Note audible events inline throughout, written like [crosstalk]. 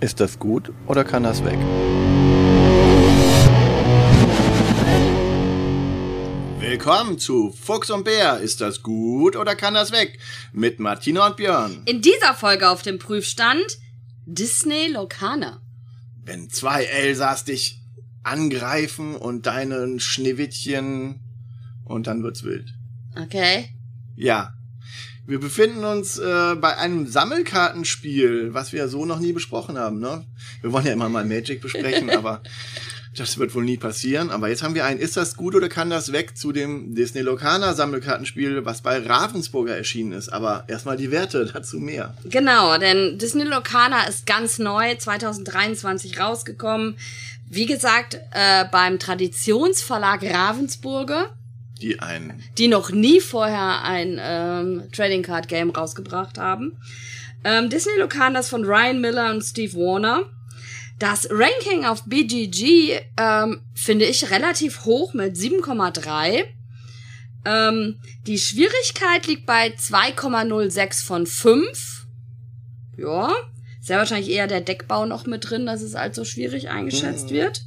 Ist das gut oder kann das weg? Willkommen zu Fuchs und Bär. Ist das gut oder kann das weg? Mit Martina und Björn. In dieser Folge auf dem Prüfstand Disney Locana. Wenn zwei Elsas dich angreifen und deinen Schneewittchen und dann wird's wild. Okay. Ja. Wir befinden uns äh, bei einem Sammelkartenspiel, was wir so noch nie besprochen haben. Ne? Wir wollen ja immer mal Magic besprechen, [laughs] aber das wird wohl nie passieren. Aber jetzt haben wir ein Ist das gut oder kann das weg zu dem Disney Locana Sammelkartenspiel, was bei Ravensburger erschienen ist. Aber erstmal die Werte, [laughs] dazu mehr. Genau, denn Disney Locana ist ganz neu, 2023 rausgekommen. Wie gesagt, äh, beim Traditionsverlag Ravensburger die ein die noch nie vorher ein ähm, Trading Card Game rausgebracht haben. Ähm, Disney Locan das von Ryan Miller und Steve Warner. Das Ranking auf BGG ähm, finde ich relativ hoch mit 7,3. Ähm, die Schwierigkeit liegt bei 2,06 von 5. Ja, ist ja wahrscheinlich eher der Deckbau noch mit drin, dass es allzu schwierig eingeschätzt Mhm. wird.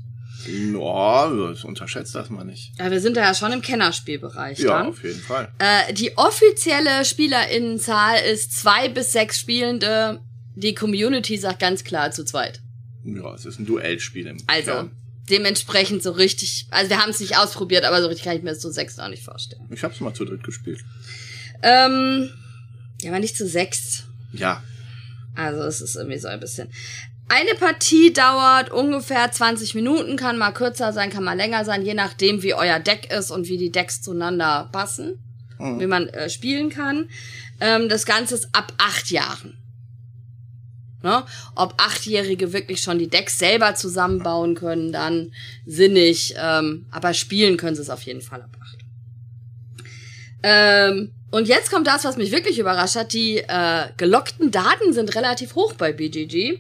Ja, das unterschätzt das mal nicht. Ja, wir sind da ja schon im Kennerspielbereich Ja, dann. auf jeden Fall. Äh, die offizielle Spielerinnenzahl ist zwei bis sechs Spielende. Die Community sagt ganz klar zu zweit. Ja, es ist ein Duellspiel im Also Kern. dementsprechend so richtig. Also wir haben es nicht ausprobiert, aber so richtig kann ich mir das zu sechs auch nicht vorstellen. Ich hab's mal zu dritt gespielt. Ähm, ja, aber nicht zu sechs. Ja, Also es ist irgendwie so ein bisschen. Eine Partie dauert ungefähr 20 Minuten, kann mal kürzer sein, kann mal länger sein, je nachdem, wie euer Deck ist und wie die Decks zueinander passen, Mhm. wie man äh, spielen kann. Ähm, das Ganze ist ab acht Jahren. Ne? Ob Achtjährige wirklich schon die Decks selber zusammenbauen können, dann sinnig, ähm, aber spielen können sie es auf jeden Fall ab acht. Ähm, und jetzt kommt das, was mich wirklich überrascht hat. Die äh, gelockten Daten sind relativ hoch bei BGG.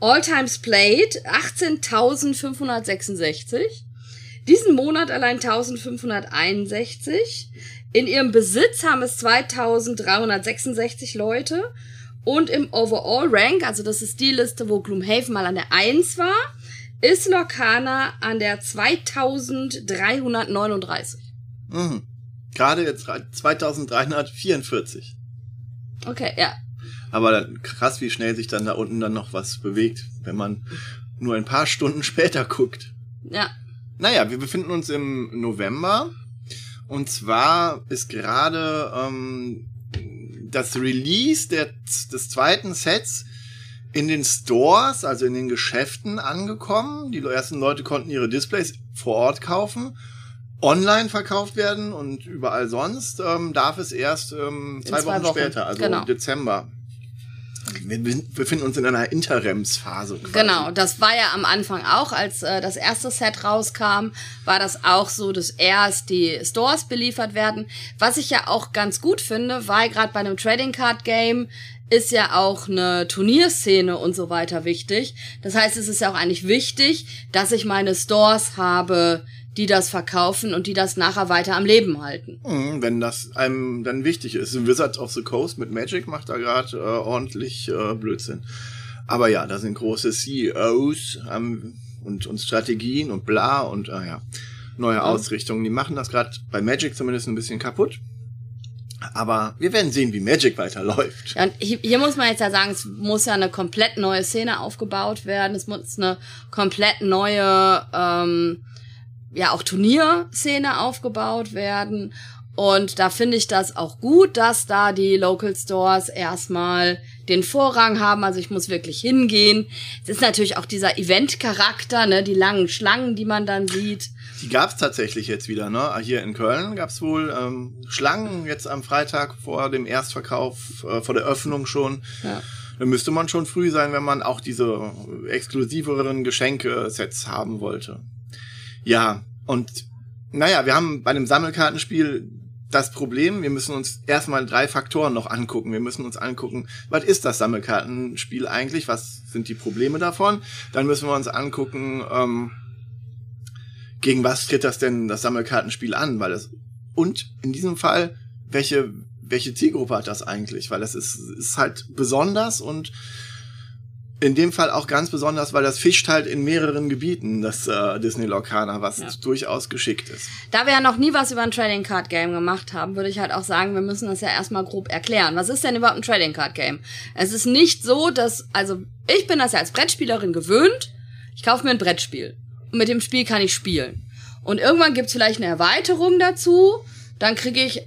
All Times Played 18.566. Diesen Monat allein 1561. In ihrem Besitz haben es 2366 Leute. Und im Overall Rank, also das ist die Liste, wo Gloomhaven mal an der 1 war, ist Lorcana an der 2339. mhm. gerade jetzt 2344. Okay, ja. Aber krass, wie schnell sich dann da unten dann noch was bewegt, wenn man nur ein paar Stunden [laughs] später guckt. Ja. Naja, wir befinden uns im November. Und zwar ist gerade ähm, das Release der, des zweiten Sets in den Stores, also in den Geschäften angekommen. Die ersten Leute konnten ihre Displays vor Ort kaufen. Online verkauft werden und überall sonst ähm, darf es erst ähm, zwei, zwei Wochen, Wochen, später, also genau. Dezember. Wir befinden uns in einer Interimsphase. Quasi. Genau, das war ja am Anfang auch, als äh, das erste Set rauskam, war das auch so, dass erst die Stores beliefert werden. Was ich ja auch ganz gut finde, weil gerade bei einem Trading Card Game ist ja auch eine Turnierszene und so weiter wichtig. Das heißt, es ist ja auch eigentlich wichtig, dass ich meine Stores habe, die das verkaufen und die das nachher weiter am Leben halten. Mhm, Wenn das einem dann wichtig ist. Wizards of the Coast mit Magic macht da gerade äh, ordentlich äh, Blödsinn. Aber ja, da sind große CEOs ähm, und, und Strategien und bla und äh, ja, neue Ausrichtungen. Die machen das gerade bei Magic zumindest ein bisschen kaputt. Aber wir werden sehen, wie Magic weiterläuft. Ja, und hier, hier muss man jetzt ja sagen, es muss ja eine komplett neue Szene aufgebaut werden. Es muss eine komplett neue, ähm, ja auch Turnierszene aufgebaut werden. Und da finde ich das auch gut, dass da die Local Stores erstmal den Vorrang haben. Also ich muss wirklich hingehen. Es ist natürlich auch dieser Event-Charakter, ne, die langen Schlangen, die man dann sieht. Die gab's tatsächlich jetzt wieder, ne? Hier in Köln gab's wohl ähm, Schlangen jetzt am Freitag vor dem Erstverkauf, äh, vor der Öffnung schon. Ja. Da müsste man schon früh sein, wenn man auch diese exklusiveren Geschenke-Sets haben wollte. Ja, und naja, wir haben bei einem Sammelkartenspiel das Problem, wir müssen uns erstmal drei Faktoren noch angucken. Wir müssen uns angucken, was ist das Sammelkartenspiel eigentlich? Was sind die Probleme davon? Dann müssen wir uns angucken, ähm, gegen was tritt das denn das Sammelkartenspiel an? Weil es und in diesem Fall welche welche Zielgruppe hat das eigentlich? Weil das ist ist halt besonders und in dem Fall auch ganz besonders, weil das fischt halt in mehreren Gebieten, das äh, Disney Lorcaner, was ja. durchaus geschickt ist. Da wir ja noch nie was über ein Trading Card Game gemacht haben, würde ich halt auch sagen, wir müssen das ja erstmal grob erklären. Was ist denn überhaupt ein Trading Card Game? Es ist nicht so, dass, also ich bin das ja als Brettspielerin gewöhnt, ich kaufe mir ein Brettspiel und mit dem Spiel kann ich spielen. Und irgendwann gibt's vielleicht eine Erweiterung dazu, dann kriege ich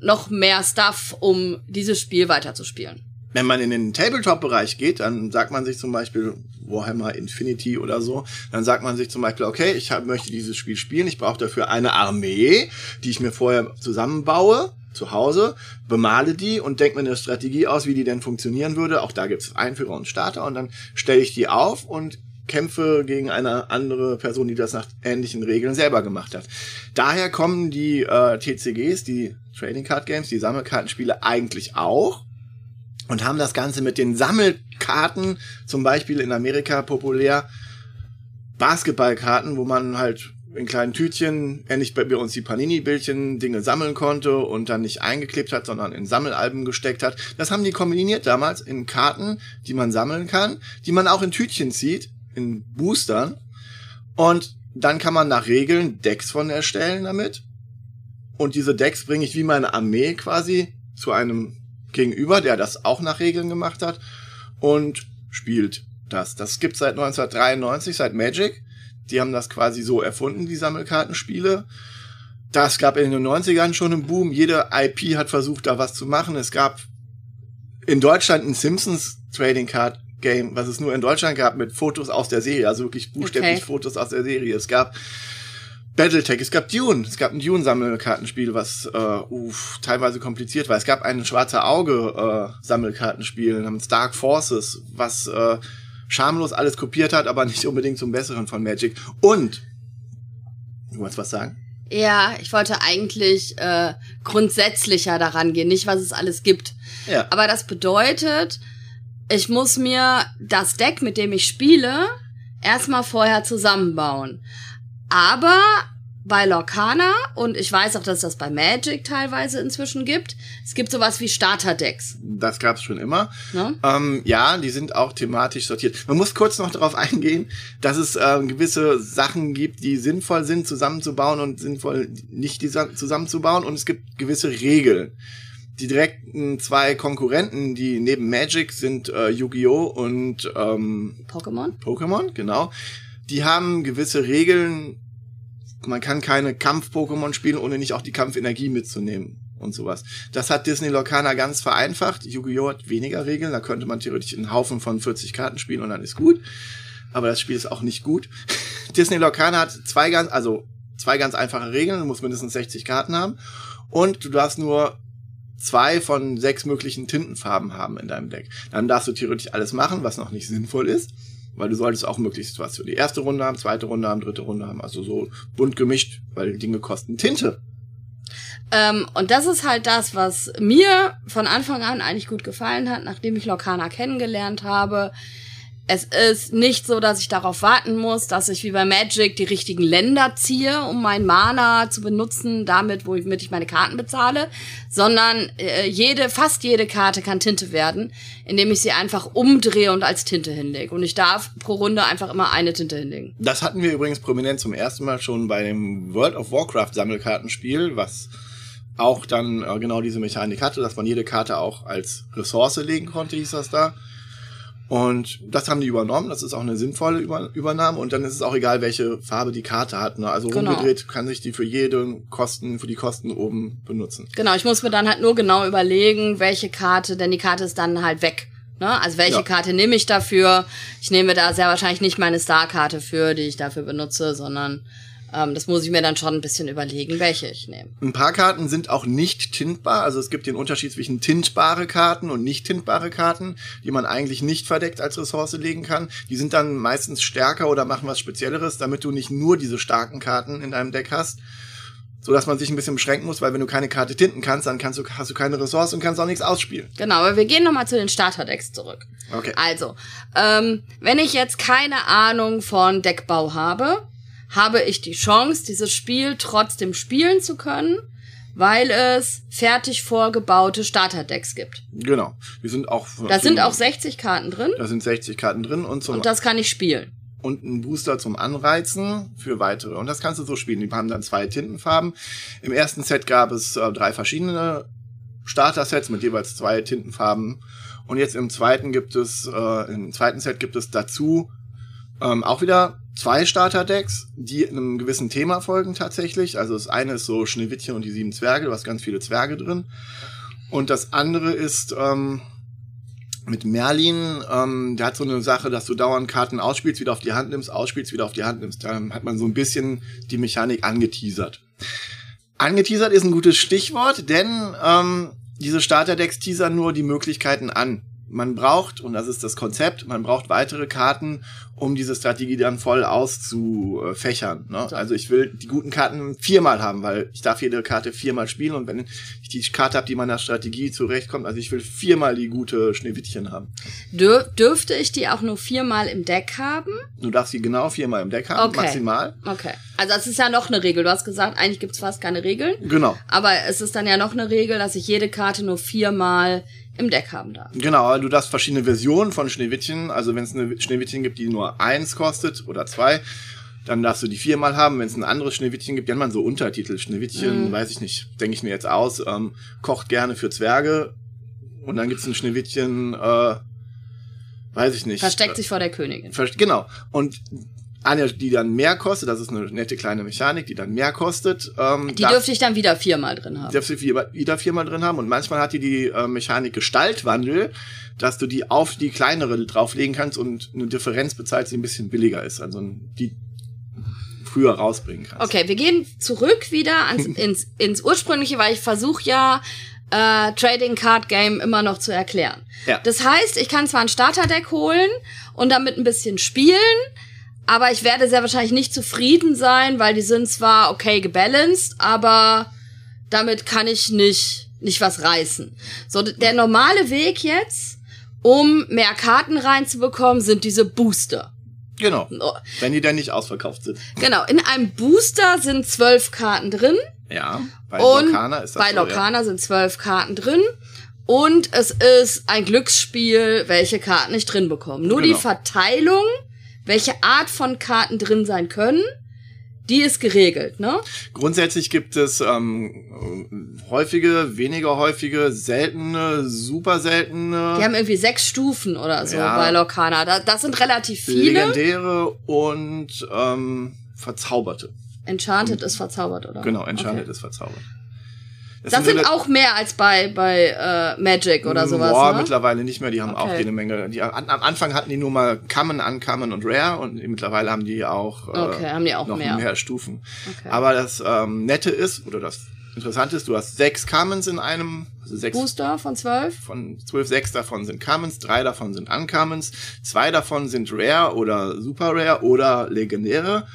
noch mehr Stuff, um dieses Spiel weiterzuspielen. Wenn man in den Tabletop-Bereich geht, dann sagt man sich zum Beispiel Warhammer Infinity oder so, dann sagt man sich zum Beispiel, okay, ich hab, möchte dieses Spiel spielen, ich brauche dafür eine Armee, die ich mir vorher zusammenbaue zu Hause, bemale die und denke mir eine Strategie aus, wie die denn funktionieren würde. Auch da gibt es Einführer und Starter und dann stelle ich die auf und kämpfe gegen eine andere Person, die das nach ähnlichen Regeln selber gemacht hat. Daher kommen die äh, TCGs, die Trading Card Games, die Sammelkartenspiele eigentlich auch und haben das Ganze mit den Sammelkarten, zum Beispiel in Amerika populär, Basketballkarten, wo man halt in kleinen Tütchen, ähnlich bei uns die Panini-Bildchen, Dinge sammeln konnte und dann nicht eingeklebt hat, sondern in Sammelalben gesteckt hat. Das haben die kombiniert damals in Karten, die man sammeln kann, die man auch in Tütchen zieht, in Boostern. Und dann kann man nach Regeln Decks von erstellen damit. Und diese Decks bringe ich wie meine Armee quasi zu einem Gegenüber, der das auch nach Regeln gemacht hat und spielt das. Das gibt seit 1993, seit Magic. Die haben das quasi so erfunden, die Sammelkartenspiele. Das gab in den 90ern schon einen Boom. Jede IP hat versucht, da was zu machen. Es gab in Deutschland ein Simpsons Trading Card Game, was es nur in Deutschland gab, mit Fotos aus der Serie, also wirklich buchstäblich okay. Fotos aus der Serie. Es gab Battletech, es gab Dune, es gab ein Dune-Sammelkartenspiel, was äh, uff, teilweise kompliziert war. Es gab ein schwarze Auge-Sammelkartenspiel namens Dark Forces, was äh, schamlos alles kopiert hat, aber nicht unbedingt zum Besseren von Magic. Und, du wolltest was sagen? Ja, ich wollte eigentlich äh, grundsätzlicher daran gehen, nicht was es alles gibt. Ja. Aber das bedeutet, ich muss mir das Deck, mit dem ich spiele, erstmal vorher zusammenbauen. Aber bei Lorcana und ich weiß auch, dass das bei Magic teilweise inzwischen gibt. Es gibt sowas wie Starterdecks. Das gab es schon immer. Ne? Ähm, ja, die sind auch thematisch sortiert. Man muss kurz noch darauf eingehen, dass es äh, gewisse Sachen gibt, die sinnvoll sind zusammenzubauen und sinnvoll nicht zusammenzubauen und es gibt gewisse Regeln. Die direkten zwei Konkurrenten, die neben Magic sind äh, Yu-Gi-Oh! und ähm, Pokémon. Pokémon, genau die haben gewisse Regeln. Man kann keine Kampf-Pokémon spielen, ohne nicht auch die Kampfenergie mitzunehmen und sowas. Das hat Disney Lorcaner ganz vereinfacht. Yu-Gi-Oh! hat weniger Regeln. Da könnte man theoretisch einen Haufen von 40 Karten spielen und dann ist gut. Aber das Spiel ist auch nicht gut. [laughs] Disney Lorcaner hat zwei ganz, also zwei ganz einfache Regeln. Du musst mindestens 60 Karten haben. Und du darfst nur zwei von sechs möglichen Tintenfarben haben in deinem Deck. Dann darfst du theoretisch alles machen, was noch nicht sinnvoll ist weil du solltest auch möglichst was für die erste Runde haben, zweite Runde haben, dritte Runde haben, also so bunt gemischt, weil Dinge kosten Tinte. Ähm, und das ist halt das, was mir von Anfang an eigentlich gut gefallen hat, nachdem ich Lokana kennengelernt habe. Es ist nicht so, dass ich darauf warten muss, dass ich wie bei Magic die richtigen Länder ziehe, um mein Mana zu benutzen, damit, womit ich meine Karten bezahle, sondern äh, jede, fast jede Karte kann Tinte werden, indem ich sie einfach umdrehe und als Tinte hinlege. Und ich darf pro Runde einfach immer eine Tinte hinlegen. Das hatten wir übrigens prominent zum ersten Mal schon bei dem World of Warcraft Sammelkartenspiel, was auch dann äh, genau diese Mechanik hatte, dass man jede Karte auch als Ressource legen konnte, hieß das da. Und das haben die übernommen. Das ist auch eine sinnvolle Über Übernahme. Und dann ist es auch egal, welche Farbe die Karte hat. Ne? Also genau. rumgedreht kann sich die für jede Kosten, für die Kosten oben benutzen. Genau, ich muss mir dann halt nur genau überlegen, welche Karte, denn die Karte ist dann halt weg. Ne? Also welche ja. Karte nehme ich dafür? Ich nehme da sehr wahrscheinlich nicht meine Star-Karte für, die ich dafür benutze, sondern ähm, das muss ich mir dann schon ein bisschen überlegen, welche ich nehme. Ein paar Karten sind auch nicht tintbar. Also es gibt den Unterschied zwischen tintbare Karten und nicht tintbare Karten, die man eigentlich nicht verdeckt als Ressource legen kann. Die sind dann meistens stärker oder machen was Spezielleres, damit du nicht nur diese starken Karten in deinem Deck hast so dass man sich ein bisschen beschränken muss, weil wenn du keine Karte tinten kannst, dann kannst du, hast du keine Ressource und kannst auch nichts ausspielen. Genau, aber wir gehen nochmal zu den Starterdecks zurück. Okay. Also, ähm, wenn ich jetzt keine Ahnung von Deckbau habe, habe ich die Chance, dieses Spiel trotzdem spielen zu können, weil es fertig vorgebaute Starterdecks gibt. Genau. Die sind auch. Da sind auch 60 Karten drin Da sind 60 Karten drin und zum und das kann ich spielen. und ein Booster zum Anreizen für weitere. Und das kannst du so spielen. Die haben dann zwei Tintenfarben. Im ersten Set gab es äh, drei verschiedene Starter-Sets mit jeweils zwei Tintenfarben. Und jetzt im zweiten gibt es, äh, im zweiten Set gibt es dazu ähm, auch wieder zwei Starter-Decks, die einem gewissen Thema folgen tatsächlich. Also das eine ist so Schneewittchen und die sieben Zwerge, du hast ganz viele Zwerge drin. Und das andere ist ähm, mit Merlin, ähm, der hat so eine Sache, dass du dauernd Karten ausspielst, wieder auf die Hand nimmst, ausspielst, wieder auf die Hand nimmst. Da hat man so ein bisschen die Mechanik angeteasert. Angeteasert ist ein gutes Stichwort, denn ähm, diese Starterdecks teasern nur die Möglichkeiten an. Man braucht, und das ist das Konzept, man braucht weitere Karten, um diese Strategie dann voll auszufächern. Ne? So. Also ich will die guten Karten viermal haben, weil ich darf jede Karte viermal spielen und wenn ich die Karte habe, die meiner Strategie zurechtkommt, also ich will viermal die gute Schneewittchen haben. Dür dürfte ich die auch nur viermal im Deck haben? Du darfst sie genau viermal im Deck haben, Okay. maximal. Okay. Also das ist ja noch eine Regel. Du hast gesagt, eigentlich gibt's fast keine Regeln. Genau. Aber es ist dann ja noch eine Regel, dass ich jede Karte nur viermal im Deck haben darf. Genau, du darfst verschiedene Versionen von Schneewittchen, also wenn es eine Schneewittchen gibt, die nur eins kostet oder zwei, dann darfst du die viermal haben. Wenn es ein anderes Schneewittchen gibt, die haben man so Untertitel. Schneewittchen, Mhm. weiß ich nicht, denke ich mir jetzt aus, ähm, kocht gerne für Zwerge. Und dann gibt's ein Schneewittchen, äh, weiß ich nicht. Versteckt sich vor der Königin. Genau. Und eine, die dann mehr kostet, das ist eine nette kleine Mechanik, die dann mehr kostet. Ähm, Die dürfte ich dann wieder viermal drin haben. darfst du vier- wieder viermal drin haben und manchmal hat die die äh, Mechanik Gestaltwandel, dass du die auf die kleinere drauflegen kannst und eine Differenz bezahlst, die ein bisschen billiger ist, also die früher rausbringen kannst. Okay, wir gehen zurück wieder ans, [laughs] ins, ins ursprüngliche, weil ich versuche ja äh, Trading Card Game immer noch zu erklären. Ja. Das heißt, ich kann zwar ein Starterdeck holen und damit ein bisschen spielen, aber ich werde sehr wahrscheinlich nicht zufrieden sein, weil die sind zwar okay gebalanced, aber damit kann ich nicht, nicht was reißen. So, der normale Weg jetzt, um mehr Karten reinzubekommen, sind diese Booster. Genau. Oh, Wenn die dann nicht ausverkauft sind. Genau, in einem Booster sind zwölf Karten drin. Ja. Bei und Lokana ist das bei so, Lokana sind zwölf Karten drin. Und es ist ein Glücksspiel, welche Karten ich drin bekomme. Nur Genau. die Verteilung, welche Art von Karten drin sein können, die ist geregelt, ne? Grundsätzlich gibt es ähm, häufige, weniger häufige, seltene, super seltene, Die haben irgendwie sechs Stufen oder so Ja. bei Lokana. Da, das sind relativ viele. legendäre und ähm, verzauberte. Enchanted ist verzaubert, oder? Genau, Enchanted Okay. ist verzaubert. Das sind auch mehr als bei, bei äh, Magic oder sowas, Boah, ne? mittlerweile nicht mehr. Die haben auch Okay. jede Menge. Die, an, am Anfang hatten die nur mal Common, Uncommon und Rare und mittlerweile haben die auch, äh, Okay, haben die auch noch mehr. mehr. Stufen. Okay. Aber das ähm, Nette ist, oder das Interessante ist, du hast sechs Commons in einem, also sechs Booster von zwölf? von zwölf, sechs davon sind Commons, drei davon sind Uncommons, zwei davon sind Rare oder Super Rare oder Legendäre.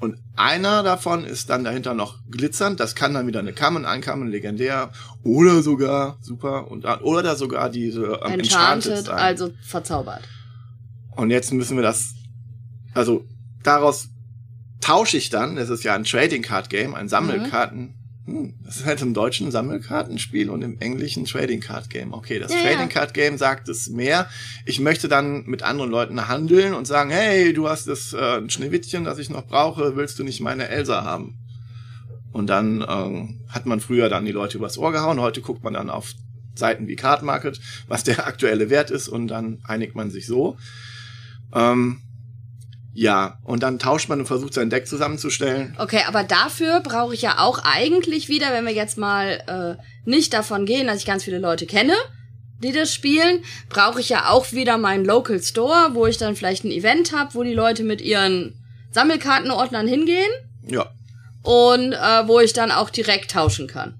Und einer davon ist dann dahinter noch glitzernd. Das kann dann wieder eine Common, Uncommon, Legendär oder sogar Super und oder sogar diese ähm, Enchanted, Enchanted, also verzaubert. Und jetzt müssen wir das, also daraus tausche ich dann, das ist ja ein Trading Card Game, ein Sammelkarten. Hm, das ist halt im deutschen Sammelkartenspiel und im englischen Trading Card Game. Okay, das Ja, Trading ja. Card Game sagt es mehr. Ich möchte dann mit anderen Leuten handeln und sagen, hey, du hast das äh, ein Schneewittchen, das ich noch brauche, willst du nicht meine Elsa haben? Und dann ähm, hat man früher dann die Leute übers Ohr gehauen. Heute guckt man dann auf Seiten wie Card Market, was der [laughs] aktuelle Wert ist und dann einigt man sich so. Ähm, ja, und dann tauscht man und versucht sein Deck zusammenzustellen. Okay, aber dafür brauche ich ja auch eigentlich wieder, wenn wir jetzt mal äh, nicht davon gehen, dass ich ganz viele Leute kenne, die das spielen, brauche ich ja auch wieder meinen Local Store, wo ich dann vielleicht ein Event habe, wo die Leute mit ihren Sammelkartenordnern hingehen Ja, und äh, wo ich dann auch direkt tauschen kann.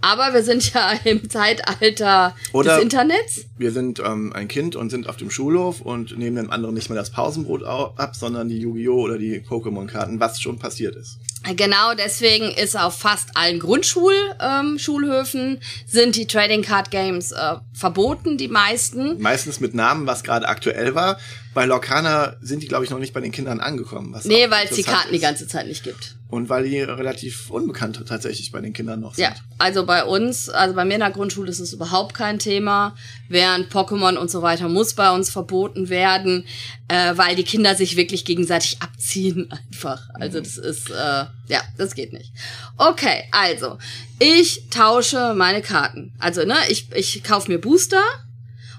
Aber wir sind ja [laughs] im Zeitalter Oder- des Internets. wir sind ähm, ein Kind und sind auf dem Schulhof und nehmen dem anderen nicht mehr das Pausenbrot au- ab, sondern die Yu-Gi-Oh! oder die Pokémon-Karten, was schon passiert ist. Genau, deswegen ist auf fast allen Grundschulhöfen ähm, sind die Trading Card Games äh, verboten, die meisten. Meistens mit Namen, was gerade aktuell war. Bei Lorcana sind die, glaube ich, noch nicht bei den Kindern angekommen. Was nee, weil es die Karten ist. die ganze Zeit nicht gibt. Und weil die relativ unbekannt tatsächlich bei den Kindern noch sind. Ja, also bei uns, also bei mir in der Grundschule ist es überhaupt kein Thema. Während Pokémon und so weiter muss bei uns verboten werden, äh, weil die Kinder sich wirklich gegenseitig abziehen [laughs] einfach. Also mhm. das ist, äh, ja, das geht nicht. Okay, also ich tausche meine Karten. Also ne, ich ich kaufe mir Booster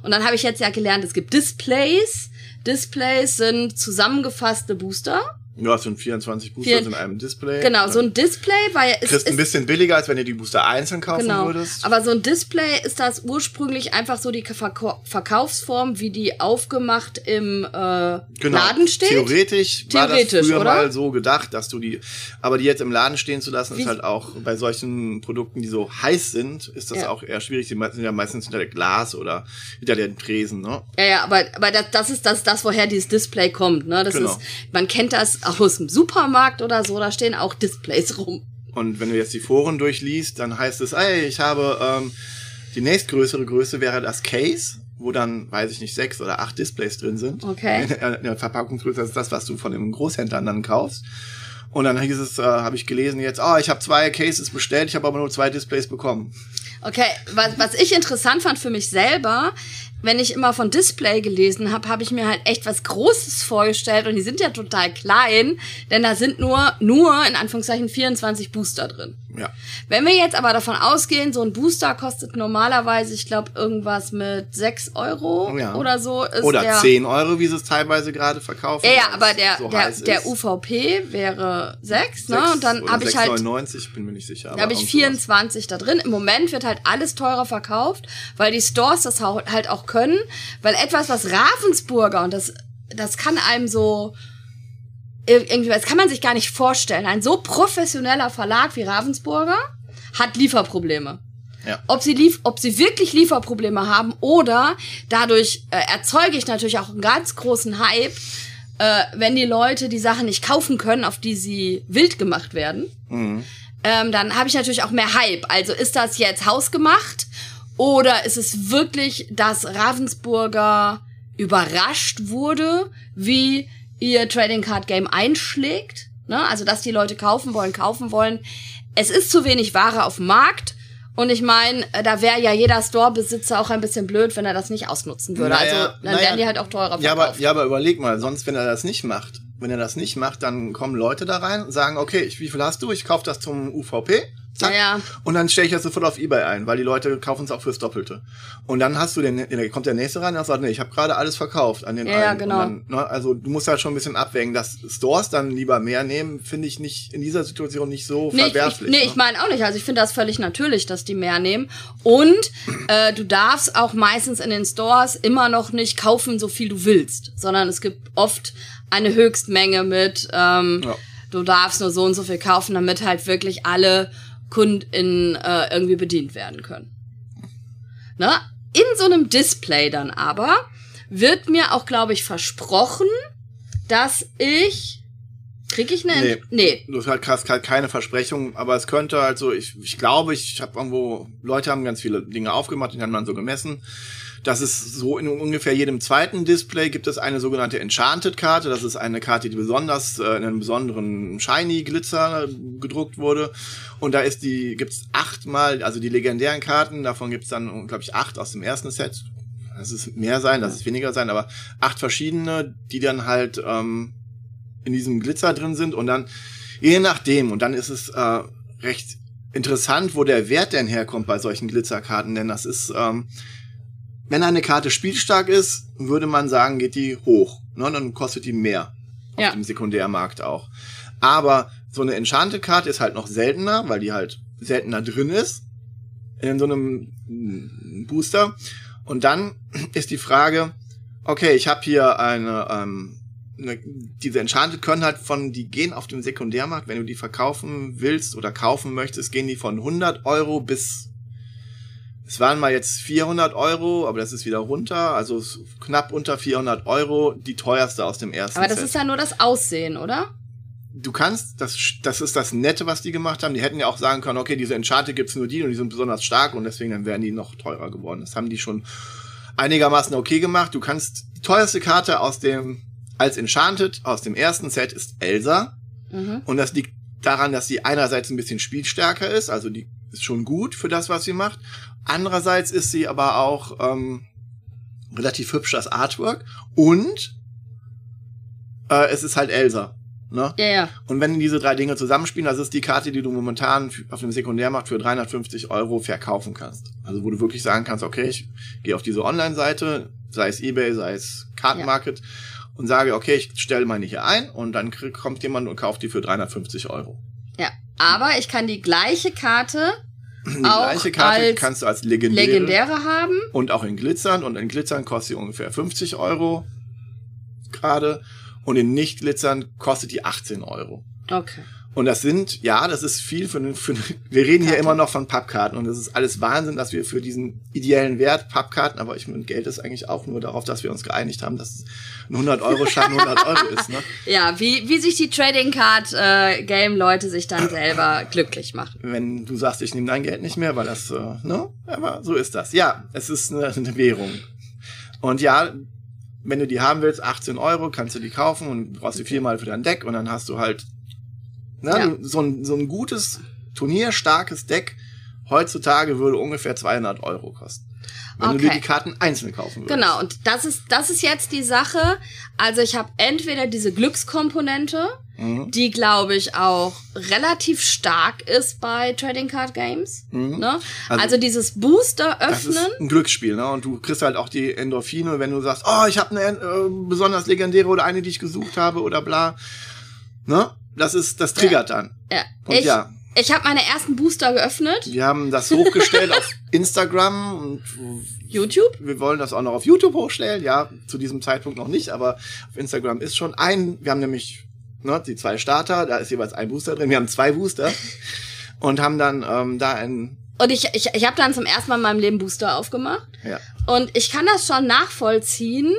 und dann habe ich jetzt ja gelernt, es gibt Displays. Displays sind zusammengefasste Booster. Ja, es sind 24 Booster Vier, in einem Display. Genau, so ein Display, weil es ist ein bisschen billiger, als wenn du die Booster einzeln kaufen genau, würdest. Aber so ein Display ist das ursprünglich einfach so die Verkau Verkaufsform, wie die aufgemacht im äh, genau. Laden steht. Theoretisch, Theoretisch war das früher oder? mal so gedacht, dass du die, aber die jetzt im Laden stehen zu lassen, wie? ist halt auch bei solchen Produkten, die so heiß sind, ist das ja. auch eher schwierig. Die sind ja meistens hinter der Glas oder hinter den Tresen, ne? Ja, ja, aber, aber das, das ist das, das, woher dieses Display kommt, ne? Das genau. ist, man kennt das aus dem Supermarkt oder so, da stehen auch Displays rum. Und wenn du jetzt die Foren durchliest, dann heißt es, ey, ich habe ähm, die nächstgrößere Größe wäre das Case, wo dann, weiß ich nicht, sechs oder acht Displays drin sind. Okay. In der Verpackungsgröße ist das, was du von den Großhändlern dann kaufst. Und dann hieß es, äh, habe ich gelesen jetzt, oh, ich habe zwei Cases bestellt, ich habe aber nur zwei Displays bekommen. Okay, was, was ich interessant fand für mich selber, wenn ich immer von Display gelesen habe, habe ich mir halt echt was Großes vorgestellt und die sind ja total klein, denn da sind nur, nur in Anführungszeichen 24 Booster drin. Ja. Wenn wir jetzt aber davon ausgehen, so ein Booster kostet normalerweise, ich glaube, irgendwas mit 6 Euro ja. oder so. Ist oder der, 10 Euro, wie sie es teilweise gerade verkaufen. Ja, ja aber der, so der, der UVP wäre 6, ne? Und dann habe ich halt. 99, bin mir nicht sicher. Da habe ich 24 da drin. Im Moment wird halt alles teurer verkauft, weil die Stores das halt auch können, weil etwas, was Ravensburger und das, das kann einem so irgendwie, das kann man sich gar nicht vorstellen. Ein so professioneller Verlag wie Ravensburger hat Lieferprobleme. Ja. Ob sie lief, ob sie wirklich Lieferprobleme haben oder dadurch äh, erzeuge ich natürlich auch einen ganz großen Hype, äh, wenn die Leute die Sachen nicht kaufen können, auf die sie wild gemacht werden. Mhm. Ähm, dann habe ich natürlich auch mehr Hype. Also ist das jetzt hausgemacht oder ist es wirklich, dass Ravensburger überrascht wurde, wie ihr Trading Card Game einschlägt? Ne? Also, dass die Leute kaufen wollen, kaufen wollen. Es ist zu wenig Ware auf dem Markt. Und ich meine, äh, da wäre ja jeder Store-Besitzer auch ein bisschen blöd, wenn er das nicht ausnutzen würde. Naja, also dann naja, wären die halt auch teurer verkauft. Ja aber, ja, aber überleg mal, sonst, wenn er das nicht macht, wenn er das nicht macht, dann kommen Leute da rein und sagen, okay, wie viel hast du? Ich kaufe das zum UVP. Zack. Ja, Und dann stelle ich das sofort auf Ebay ein, weil die Leute kaufen es auch fürs Doppelte. Und dann hast du den, dann kommt der nächste rein und sagt, nee, ich habe gerade alles verkauft an den ja, einen. Ja, genau. Dann, ne, also du musst halt schon ein bisschen abwägen, dass Stores dann lieber mehr nehmen, finde ich nicht in dieser Situation nicht so nee, verwerflich. Ich, nee, ne? ich meine auch nicht. Also ich finde das völlig natürlich, dass die mehr nehmen. Und äh, du darfst auch meistens in den Stores immer noch nicht kaufen, so viel du willst, sondern es gibt oft eine Höchstmenge mit. Ähm, ja. Du darfst nur so und so viel kaufen, damit halt wirklich alle KundInnen äh, irgendwie bedient werden können. Ne? In so einem Display dann aber wird mir auch, glaube ich, versprochen, dass ich Krieg ich eine? Nee. nee. Du hast halt keine Versprechung, aber es könnte halt so, ich, ich glaube, ich habe irgendwo, Leute haben ganz viele Dinge aufgemacht, die haben dann so gemessen. Das ist so in ungefähr jedem zweiten Display gibt es eine sogenannte Enchanted-Karte. Das ist eine Karte, die besonders äh, in einem besonderen Shiny-Glitzer gedruckt wurde. Und da ist die, gibt's achtmal, also die legendären Karten, davon gibt's dann, glaube ich, acht aus dem ersten Set. Das ist mehr sein, das ist weniger sein, aber acht verschiedene, die dann halt ähm, in diesem Glitzer drin sind und dann, je nachdem, und dann ist es äh, recht interessant, wo der Wert denn herkommt bei solchen Glitzerkarten, denn das ist, ähm, wenn eine Karte spielstark ist, würde man sagen, geht die hoch. Ne? Dann kostet die mehr. Auf ja. dem Sekundärmarkt auch. Aber so eine Enchanted-Karte ist halt noch seltener, weil die halt seltener drin ist. In so einem Booster. Und dann ist die Frage, okay, ich habe hier eine, ähm, eine, diese Enchanted können halt von, die gehen auf dem Sekundärmarkt, wenn du die verkaufen willst oder kaufen möchtest, gehen die von 100 Euro bis es waren mal jetzt 400 Euro, aber das ist wieder runter, also knapp unter 400 Euro, die teuerste aus dem ersten Aber das Set. ist ja nur das Aussehen, oder? Du kannst, das, das ist das Nette, was die gemacht haben. Die hätten ja auch sagen können, okay, diese Enchanted gibt's nur die und die sind besonders stark und deswegen dann wären die noch teurer geworden. Das haben die schon einigermaßen okay gemacht. Du kannst die teuerste Karte aus dem als Enchanted aus dem ersten Set ist Elsa Mhm. und das liegt daran, dass sie einerseits ein bisschen spielstärker ist, also die ist schon gut für das, was sie macht. Andererseits ist sie aber auch ähm, relativ hübsch das Artwork und äh, es ist halt Elsa. Ne? Ja, ja. Und wenn diese drei Dinge zusammenspielen, das ist die Karte, die du momentan auf dem Sekundärmarkt für 350 Euro verkaufen kannst. Also wo du wirklich sagen kannst, okay, ich gehe auf diese Online-Seite, sei es eBay, sei es Kartenmarket, und sage, okay, ich stelle meine hier ein und dann kommt jemand und kauft die für 350 Euro. Ja. Aber ich kann die gleiche Karte Die Auch gleiche Karte als kannst du als legendäre, legendäre haben. und auch in Glitzern und in Glitzern kostet sie ungefähr 50 Euro gerade und in Nicht-Glitzern kostet die 18 Euro. Okay. Und das sind, ja, das ist viel für, für wir reden hier immer noch von Pappkarten und das ist alles Wahnsinn, dass wir für diesen ideellen Wert Pappkarten, aber ich meine, Geld ist eigentlich auch nur darauf, dass wir uns geeinigt haben, dass ein 100-Euro-Schein 100 [laughs] Euro ist, ne? Ja, wie, wie sich die Trading Card äh, Game Leute sich dann selber glücklich machen. Wenn du sagst, ich nehme dein Geld nicht mehr, weil das, äh, ne? Aber so ist das. Ja, es ist eine, eine Währung. Und ja, wenn du die haben willst, 18 Euro, kannst du die kaufen und brauchst die viermal für dein Deck und dann hast du halt ne, Ja. so, ein, so ein gutes, turnierstarkes Deck heutzutage würde ungefähr 200 Euro kosten. Wenn du dir Okay. die Karten einzeln kaufen würdest. Genau, und das ist, das ist jetzt die Sache. Also ich habe entweder diese Glückskomponente, Mhm. die glaube ich auch relativ stark ist bei Trading Card Games. Mhm. Ne? Also- Also, dieses Booster Das ist öffnen. ein Glücksspiel, ne? Und du kriegst halt auch die Endorphine, wenn du sagst, oh, ich habe eine äh, besonders legendäre oder eine, die ich gesucht habe oder bla. Ne? Das ist, das triggert dann. Ja. Und Ich, ja, ich habe meine ersten Booster geöffnet. wir haben das hochgestellt auf [laughs] Instagram und YouTube. wir wollen das auch noch auf YouTube hochstellen. Ja, zu diesem Zeitpunkt noch nicht, aber auf Instagram ist schon ein. Wir haben nämlich ne, die zwei Starter, da ist jeweils ein Booster drin. Wir haben zwei Booster [laughs] und haben dann ähm, da ein. Und ich, ich, ich habe dann zum ersten Mal in meinem Leben Booster aufgemacht. Ja, Und ich kann das schon nachvollziehen,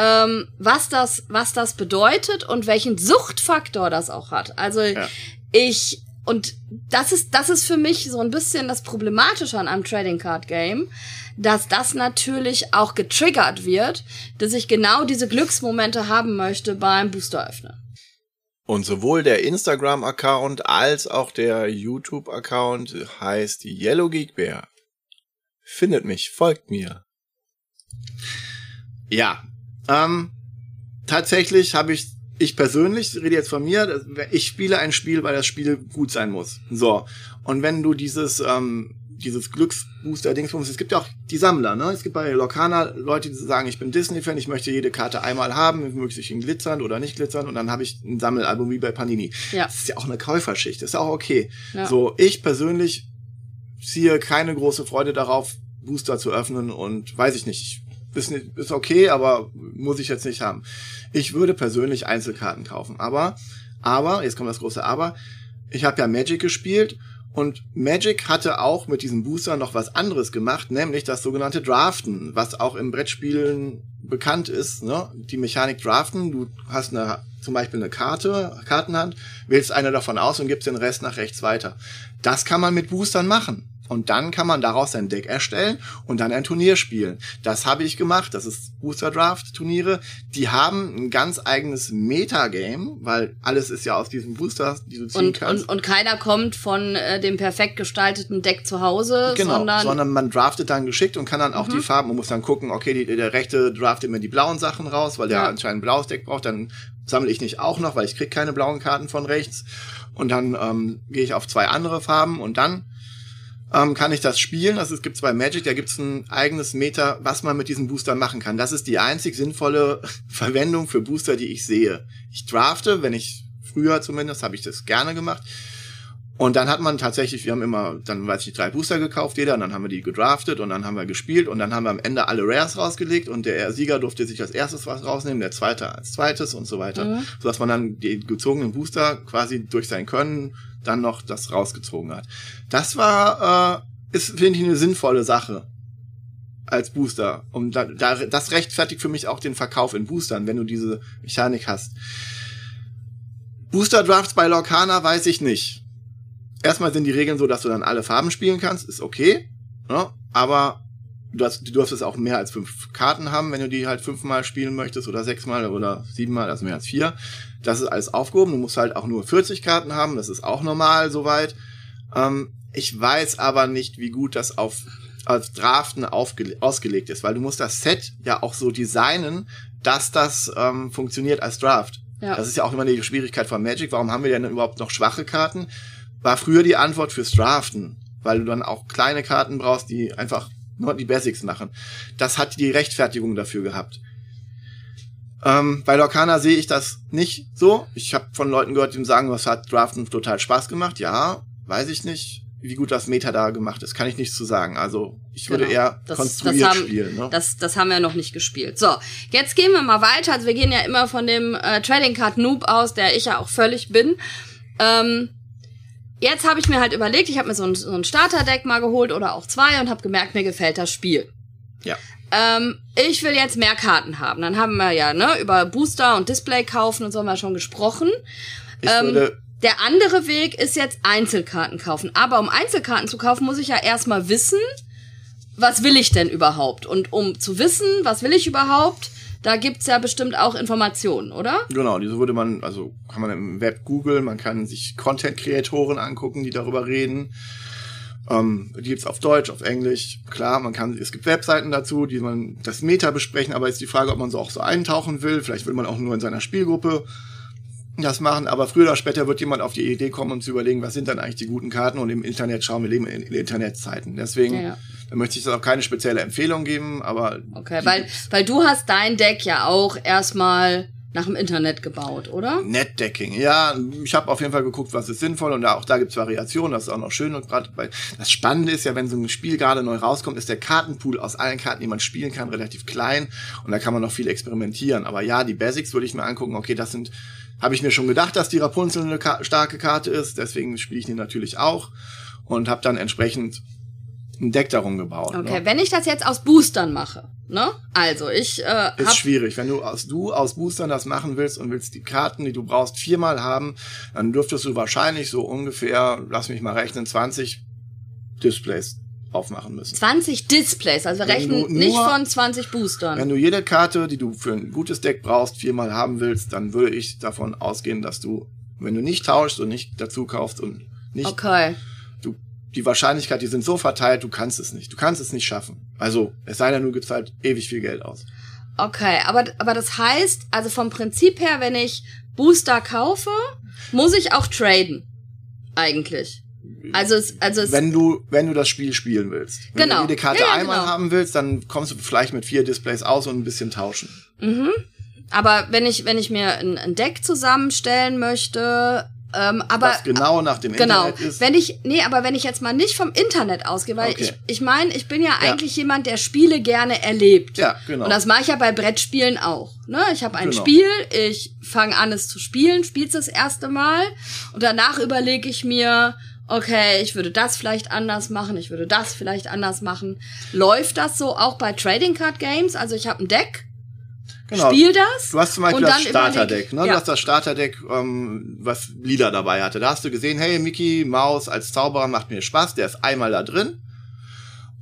ähm, was das, was das bedeutet und welchen Suchtfaktor das auch hat. Also Ja. ich und das ist das ist für mich so ein bisschen das Problematische an einem Trading Card Game, dass das natürlich auch getriggert wird, dass ich genau diese Glücksmomente haben möchte beim Booster öffnen. Und sowohl der Instagram-Account als auch der YouTube-Account heißt Yellow Geek Bear. Findet mich, folgt mir. Ja, ähm, tatsächlich habe ich, ich persönlich, ich rede jetzt von mir, ich spiele ein Spiel, weil das Spiel gut sein muss. So. Und wenn du dieses, ähm, dieses Glücksbooster-Dingsbums, es gibt ja auch die Sammler, ne? Es gibt bei Locana Leute, die sagen, ich bin Disney-Fan, ich möchte jede Karte einmal haben, möglichst in glitzern oder nicht glitzern, und dann habe ich ein Sammelalbum wie bei Panini. Ja. Das ist ja auch eine Käuferschicht, das ist auch okay. Ja. So, ich persönlich ziehe keine große Freude darauf, Booster zu öffnen und weiß ich nicht. Ist, nicht, ist okay, aber muss ich jetzt nicht haben. Ich würde persönlich Einzelkarten kaufen. Aber, aber, jetzt kommt das große Aber, ich habe ja Magic gespielt und Magic hatte auch mit diesem Booster noch was anderes gemacht, nämlich das sogenannte Draften, was auch im Brettspielen bekannt ist. Ne? Die Mechanik Draften, du hast eine, zum Beispiel eine Karte, Kartenhand, wählst eine davon aus und gibst den Rest nach rechts weiter. Das kann man mit Boostern machen. Und dann kann man daraus ein Deck erstellen und dann ein Turnier spielen. Das habe ich gemacht. Das ist Booster Draft Turniere. Die haben ein ganz eigenes Metagame, weil alles ist ja aus diesem Booster, die du ziehen Und, kannst. und, und keiner kommt von äh, dem perfekt gestalteten Deck zu Hause, Genau, sondern, sondern, man draftet dann geschickt und kann dann auch die Farben, man muss dann gucken, okay, die, der rechte draftet mir die blauen Sachen raus, weil der Ja. anscheinend ein blaues Deck braucht, dann sammle ich nicht auch noch, weil ich krieg keine blauen Karten von rechts und dann ähm, gehe ich auf zwei andere Farben und dann ähm, kann ich das spielen. Also es gibt zwei Magic, da gibt's ein eigenes Meta, was man mit diesen Boostern machen kann. Das ist die einzig sinnvolle [laughs] Verwendung für Booster, die ich sehe. Ich drafte, wenn ich früher zumindest, habe ich das gerne gemacht. Und dann hat man tatsächlich, wir haben immer, dann weiß ich, drei Booster gekauft, jeder, und dann haben wir die gedraftet und dann haben wir gespielt und dann haben wir am Ende alle Rares rausgelegt und der Sieger durfte sich als erstes was rausnehmen, der zweite als zweites und so weiter. Mhm. Sodass man dann die gezogenen Booster quasi durch sein Können dann noch das rausgezogen hat. Das war, äh, ist, finde ich, eine sinnvolle Sache als Booster. Und da, da, das rechtfertigt für mich auch den Verkauf in Boostern, wenn du diese Mechanik hast. Booster Drafts bei Lorcana weiß ich nicht. Erstmal sind die Regeln so, dass du dann alle Farben spielen kannst, ist okay. Ne? Aber du, hast, du darfst es auch mehr als fünf Karten haben, wenn du die halt fünfmal spielen möchtest oder sechsmal oder siebenmal, also mehr als vier. Das ist alles aufgehoben. Du musst halt auch nur 40 Karten haben, das ist auch normal soweit. Ähm, ich weiß aber nicht, wie gut das auf als Draften ausgelegt ist, weil du musst das Set ja auch so designen, dass das ähm, funktioniert als Draft. Ja. Das ist ja auch immer die Schwierigkeit von Magic. Warum haben wir denn überhaupt noch schwache Karten? War früher die Antwort fürs Draften, weil du dann auch kleine Karten brauchst, die einfach nur die Basics machen. Das hat die Rechtfertigung dafür gehabt. Ähm, bei Lorcana sehe ich das nicht so. Ich habe von Leuten gehört, die sagen, was hat Draften total Spaß gemacht. Ja, weiß ich nicht wie gut das Meta da gemacht ist, kann ich nichts zu sagen. Also ich würde genau. eher das, konstruiert das haben, spielen. Ne? Das, das haben wir noch nicht gespielt. So, jetzt gehen wir mal weiter. Also wir gehen ja immer von dem äh, Trading Card Noob aus, der ich ja auch völlig bin. Ähm, jetzt habe ich mir halt überlegt, ich habe mir so ein, so ein Starter-Deck mal geholt oder auch zwei und habe gemerkt, mir gefällt das Spiel. Ja. Ähm, ich will jetzt mehr Karten haben. Dann haben wir ja ne über Booster und Display kaufen und so haben wir schon gesprochen. Ich ähm, würde der andere Weg ist jetzt Einzelkarten kaufen. Aber um Einzelkarten zu kaufen, muss ich ja erstmal wissen, was will ich denn überhaupt? Und um zu wissen, was will ich überhaupt, da gibt's ja bestimmt auch Informationen, oder? Genau, diese würde man, also kann man im Web googeln, man kann sich Content-Kreatoren angucken, die darüber reden. Ähm, die gibt's auf Deutsch, auf Englisch. Klar, man kann, es gibt Webseiten dazu, die man das Meta besprechen, aber ist die Frage, ob man so auch so eintauchen will. Vielleicht will man auch nur in seiner Spielgruppe das machen, aber früher oder später wird jemand auf die Idee kommen und zu überlegen, was sind dann eigentlich die guten Karten und im Internet schauen wir leben in, in Internetzeiten. Deswegen ja, ja. da möchte ich das auch keine spezielle Empfehlung geben, aber Okay, weil weil du hast dein Deck ja auch erstmal nach dem Internet gebaut, oder? Netdecking, ja. Ich habe auf jeden Fall geguckt, was ist sinnvoll und da, auch da gibt's Variationen, das ist auch noch schön. Und gerade bei das Spannende ist ja, wenn so ein Spiel gerade neu rauskommt, ist der Kartenpool aus allen Karten, die man spielen kann, relativ klein und da kann man noch viel experimentieren. Aber ja, die Basics würde ich mir angucken, okay, das sind habe ich mir schon gedacht, dass die Rapunzel eine Ka starke Karte ist, deswegen spiele ich die natürlich auch und habe dann entsprechend ein Deck darum gebaut. Okay, ne? wenn ich das jetzt aus Boostern mache, ne? Also ich äh, ist schwierig, wenn du aus du aus Boostern das machen willst und willst die Karten, die du brauchst, viermal haben, dann dürftest du wahrscheinlich so ungefähr, lass mich mal rechnen, 20 Displays aufmachen müssen. 20 Displays, also wenn rechnen nicht von 20 Boostern. Wenn du jede Karte, die du für ein gutes Deck brauchst, viermal haben willst, dann würde ich davon ausgehen, dass du, wenn du nicht tauschst und nicht dazu kaufst und nicht, okay. du, die Wahrscheinlichkeit, die sind so verteilt, du kannst es nicht. Du kannst es nicht schaffen. Also, es sei denn, du gibst halt ewig viel Geld aus. Okay, aber, aber das heißt, also vom Prinzip her, wenn ich Booster kaufe, muss ich auch traden. Eigentlich. Also es, also es wenn du wenn du das Spiel spielen willst. Wenn genau. du jede Karte ja, ja, einmal genau. haben willst, dann kommst du vielleicht mit vier Displays aus und ein bisschen tauschen. Mhm. Aber wenn ich wenn ich mir ein, ein Deck zusammenstellen möchte, ähm, aber Was genau nach dem genau, Internet ist. Wenn ich nee, aber wenn ich jetzt mal nicht vom Internet ausgehe, weil okay. ich ich meine, ich bin ja, ja, eigentlich jemand, der Spiele gerne erlebt. Ja, genau. Und das mache ich ja bei Brettspielen auch. Ne, ich habe ein genau. Spiel, ich fange an es zu spielen, spiel's das erste Mal und danach überlege ich mir okay, ich würde das vielleicht anders machen, ich würde das vielleicht anders machen. Läuft das so auch bei Trading Card Games? Also ich habe ein Deck, genau. spiel das. Du hast zum Beispiel das Starterdeck, ne? Ja. Du hast das Starterdeck, ähm, was Lila dabei hatte. Da hast du gesehen, hey, Mickey Maus als Zauberer macht mir Spaß, der ist einmal da drin.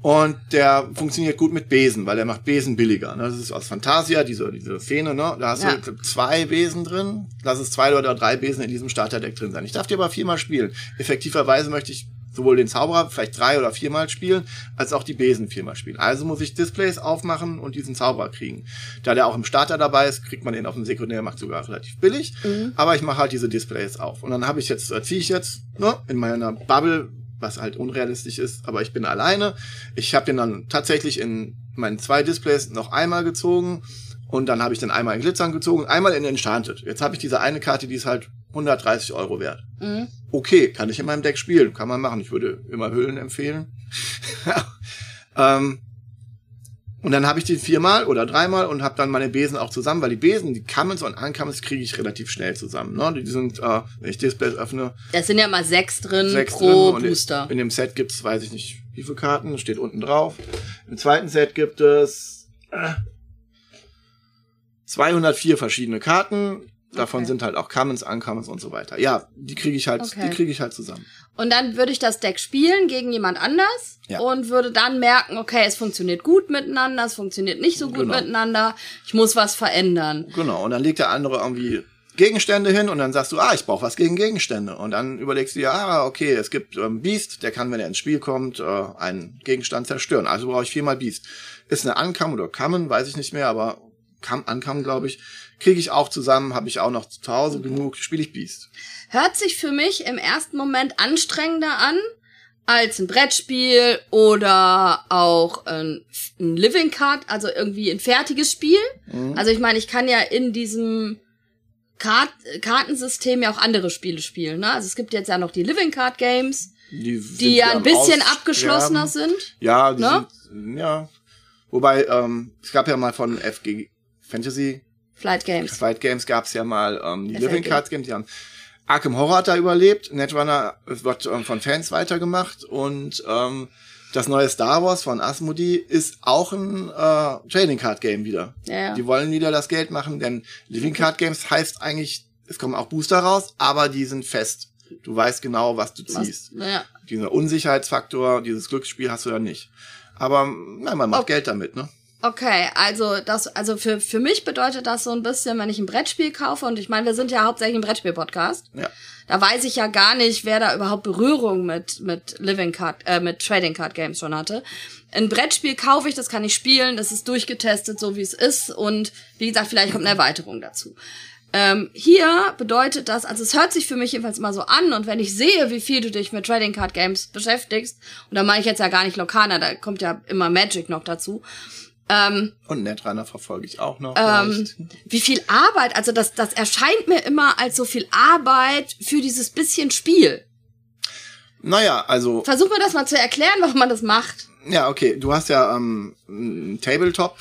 Und der funktioniert gut mit Besen, weil er macht Besen billiger. Ne? Das ist aus Fantasia, diese, diese Fähne, ne? Da hast ja. du zwei Besen drin. Lass es zwei oder drei Besen in diesem Starterdeck drin sein. Ich darf die aber viermal spielen. Effektiverweise möchte ich sowohl den Zauberer vielleicht drei oder viermal spielen, als auch die Besen viermal spielen. Also muss ich Displays aufmachen und diesen Zauberer kriegen. Da der auch im Starter dabei ist, kriegt man den auf dem Sekundärmarkt sogar relativ billig. Mhm. Aber ich mache halt diese Displays auf. Und dann habe ich jetzt, äh, ziehe ich jetzt ne, in meiner Bubble was halt unrealistisch ist, aber ich bin alleine. Ich habe den dann tatsächlich in meinen zwei Displays noch einmal gezogen und dann habe ich dann einmal in Glitzern gezogen, einmal in Enchanted. Jetzt habe ich diese eine Karte, die ist halt 130 Euro wert. Mhm. Okay, kann ich in meinem Deck spielen, kann man machen. Ich würde immer Hüllen empfehlen. [laughs] ähm, und dann habe ich den viermal oder dreimal und habe dann meine Besen auch zusammen, weil die Besen, die Commons und Uncommons kriege ich relativ schnell zusammen. Ne? Die sind, äh, wenn ich Displays öffne. Das sind ja mal sechs drin sechs pro drin Booster. In, in dem Set gibt's, weiß ich nicht, wie viele Karten, steht unten drauf. Im zweiten Set gibt es äh, 204 verschiedene Karten. Davon Okay. sind halt auch Commons, Uncommons und so weiter. Ja, die kriege ich halt, Okay. die kriege ich halt zusammen. Und dann würde ich das Deck spielen gegen jemand anders Ja. und würde dann merken, okay, es funktioniert gut miteinander, es funktioniert nicht so gut Genau. miteinander, ich muss was verändern. Genau. Und dann legt der andere irgendwie Gegenstände hin und dann sagst du, ah, ich brauche was gegen Gegenstände. Und dann überlegst du dir, ah, okay, es gibt ähm, Beast, der kann, wenn er ins Spiel kommt, äh, einen Gegenstand zerstören. Also brauche ich viermal Beast. Ist eine Uncome oder Common, weiß ich nicht mehr, aber Uncome, glaube ich, kriege ich auch zusammen, habe ich auch noch zu Hause genug, spiele ich Beast. Hört sich für mich im ersten Moment anstrengender an als ein Brettspiel oder auch ein, ein Living Card, also irgendwie ein fertiges Spiel. Mhm. Also ich meine, ich kann ja in diesem Kart Kartensystem ja auch andere Spiele spielen. Ne? Also es gibt jetzt ja noch die Living Card Games, Die, die ja ein bisschen abgeschlossener sind. Ja, die Ne? sind, ja. Wobei, ähm, es gab ja mal von FG Fantasy Flight Games. Fight Games gab's ja mal ähm, die FLG. Living Cards Games, die haben Arkham Horror hat da überlebt, Netrunner wird ähm, von Fans weitergemacht und ähm, das neue Star Wars von Asmodee ist auch ein äh, Trading Card Game wieder. Ja, ja. Die wollen wieder das Geld machen, denn Living Card Games heißt eigentlich, es kommen auch Booster raus, aber die sind fest. Du weißt genau, was du Was, ziehst. ja. Dieser Unsicherheitsfaktor, dieses Glücksspiel hast du ja nicht. Aber nein, man macht Okay. Geld damit, ne? Okay, also das, also für, für mich bedeutet das so ein bisschen, wenn ich ein Brettspiel kaufe, und ich meine, wir sind ja hauptsächlich ein Brettspiel-Podcast. Ja. Da weiß ich ja gar nicht, wer da überhaupt Berührung mit, mit Living Card, äh, mit Trading Card Games schon hatte. Ein Brettspiel kaufe ich, das kann ich spielen, das ist durchgetestet, so wie es ist, und wie gesagt, vielleicht kommt eine Erweiterung dazu. Ähm, hier bedeutet das, also es hört sich für mich jedenfalls immer so an und wenn ich sehe, wie viel du dich mit Trading Card Games beschäftigst, und da mache ich jetzt ja gar nicht Lokana, da kommt ja immer Magic noch dazu, ähm, Und Netrunner verfolge ich auch noch. ähm, wie viel Arbeit, also das, das erscheint mir immer als so viel Arbeit für dieses bisschen Spiel. Naja, also, Versuch mir das mal zu erklären, warum man das macht. ja, okay, du hast ja ähm, ein Tabletop,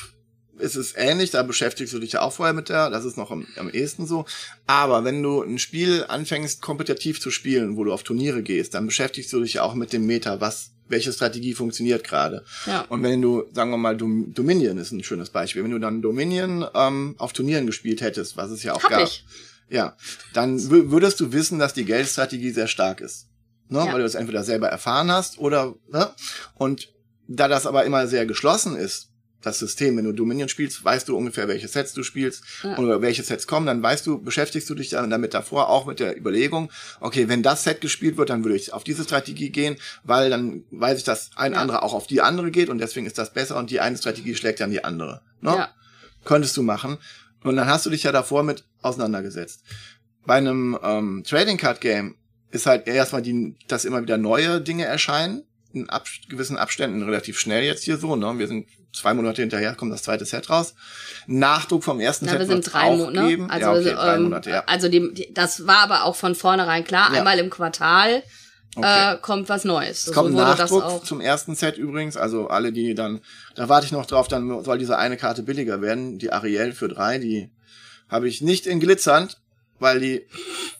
es ist ähnlich, da beschäftigst du dich ja auch vorher mit der, das ist noch am, am ehesten so. Aber wenn du ein Spiel anfängst, kompetitiv zu spielen, wo du auf Turniere gehst, dann beschäftigst du dich ja auch mit dem Meta, was, welche Strategie funktioniert gerade. Ja. Und wenn du, sagen wir mal, Dom Dominion ist ein schönes Beispiel, wenn du dann Dominion ähm, auf Turnieren gespielt hättest, was es ja auch Hab gab. ich. Ja, dann wü- würdest du wissen, dass die Geldstrategie sehr stark ist. Ne? Ja. Weil du das entweder selber erfahren hast oder, ne? Und da das aber immer sehr geschlossen ist, das System, wenn du Dominion spielst, weißt du ungefähr, welche Sets du spielst Ja. oder welche Sets kommen, dann weißt du, beschäftigst du dich dann damit davor auch mit der Überlegung, okay, wenn das Set gespielt wird, dann würde ich auf diese Strategie gehen, weil dann weiß ich, dass ein Ja. anderer auch auf die andere geht und deswegen ist das besser und die eine Strategie schlägt dann die andere. Ne? Ja. könntest du machen. Und dann hast du dich ja davor mit auseinandergesetzt. Bei einem ähm, Trading Card Game ist halt erstmal die, dass immer wieder neue Dinge erscheinen, in ab, gewissen Abständen relativ schnell jetzt hier so, ne? Wir sind zwei Monate hinterher, kommt das zweite Set raus. Nachdruck vom ersten Na, Set wir sind drei auch Monate. geben. Ne? Also, ja, okay, drei ähm, Monate, ja. also die, die, das war aber auch von vornherein klar. Ja. Einmal im Quartal Okay. äh, kommt was Neues. Es kommt so Nachdruck auch. zum ersten Set übrigens, also alle, die dann, da warte ich noch drauf, dann soll diese eine Karte billiger werden, die Ariel für drei, die habe ich nicht in glitzernd, weil die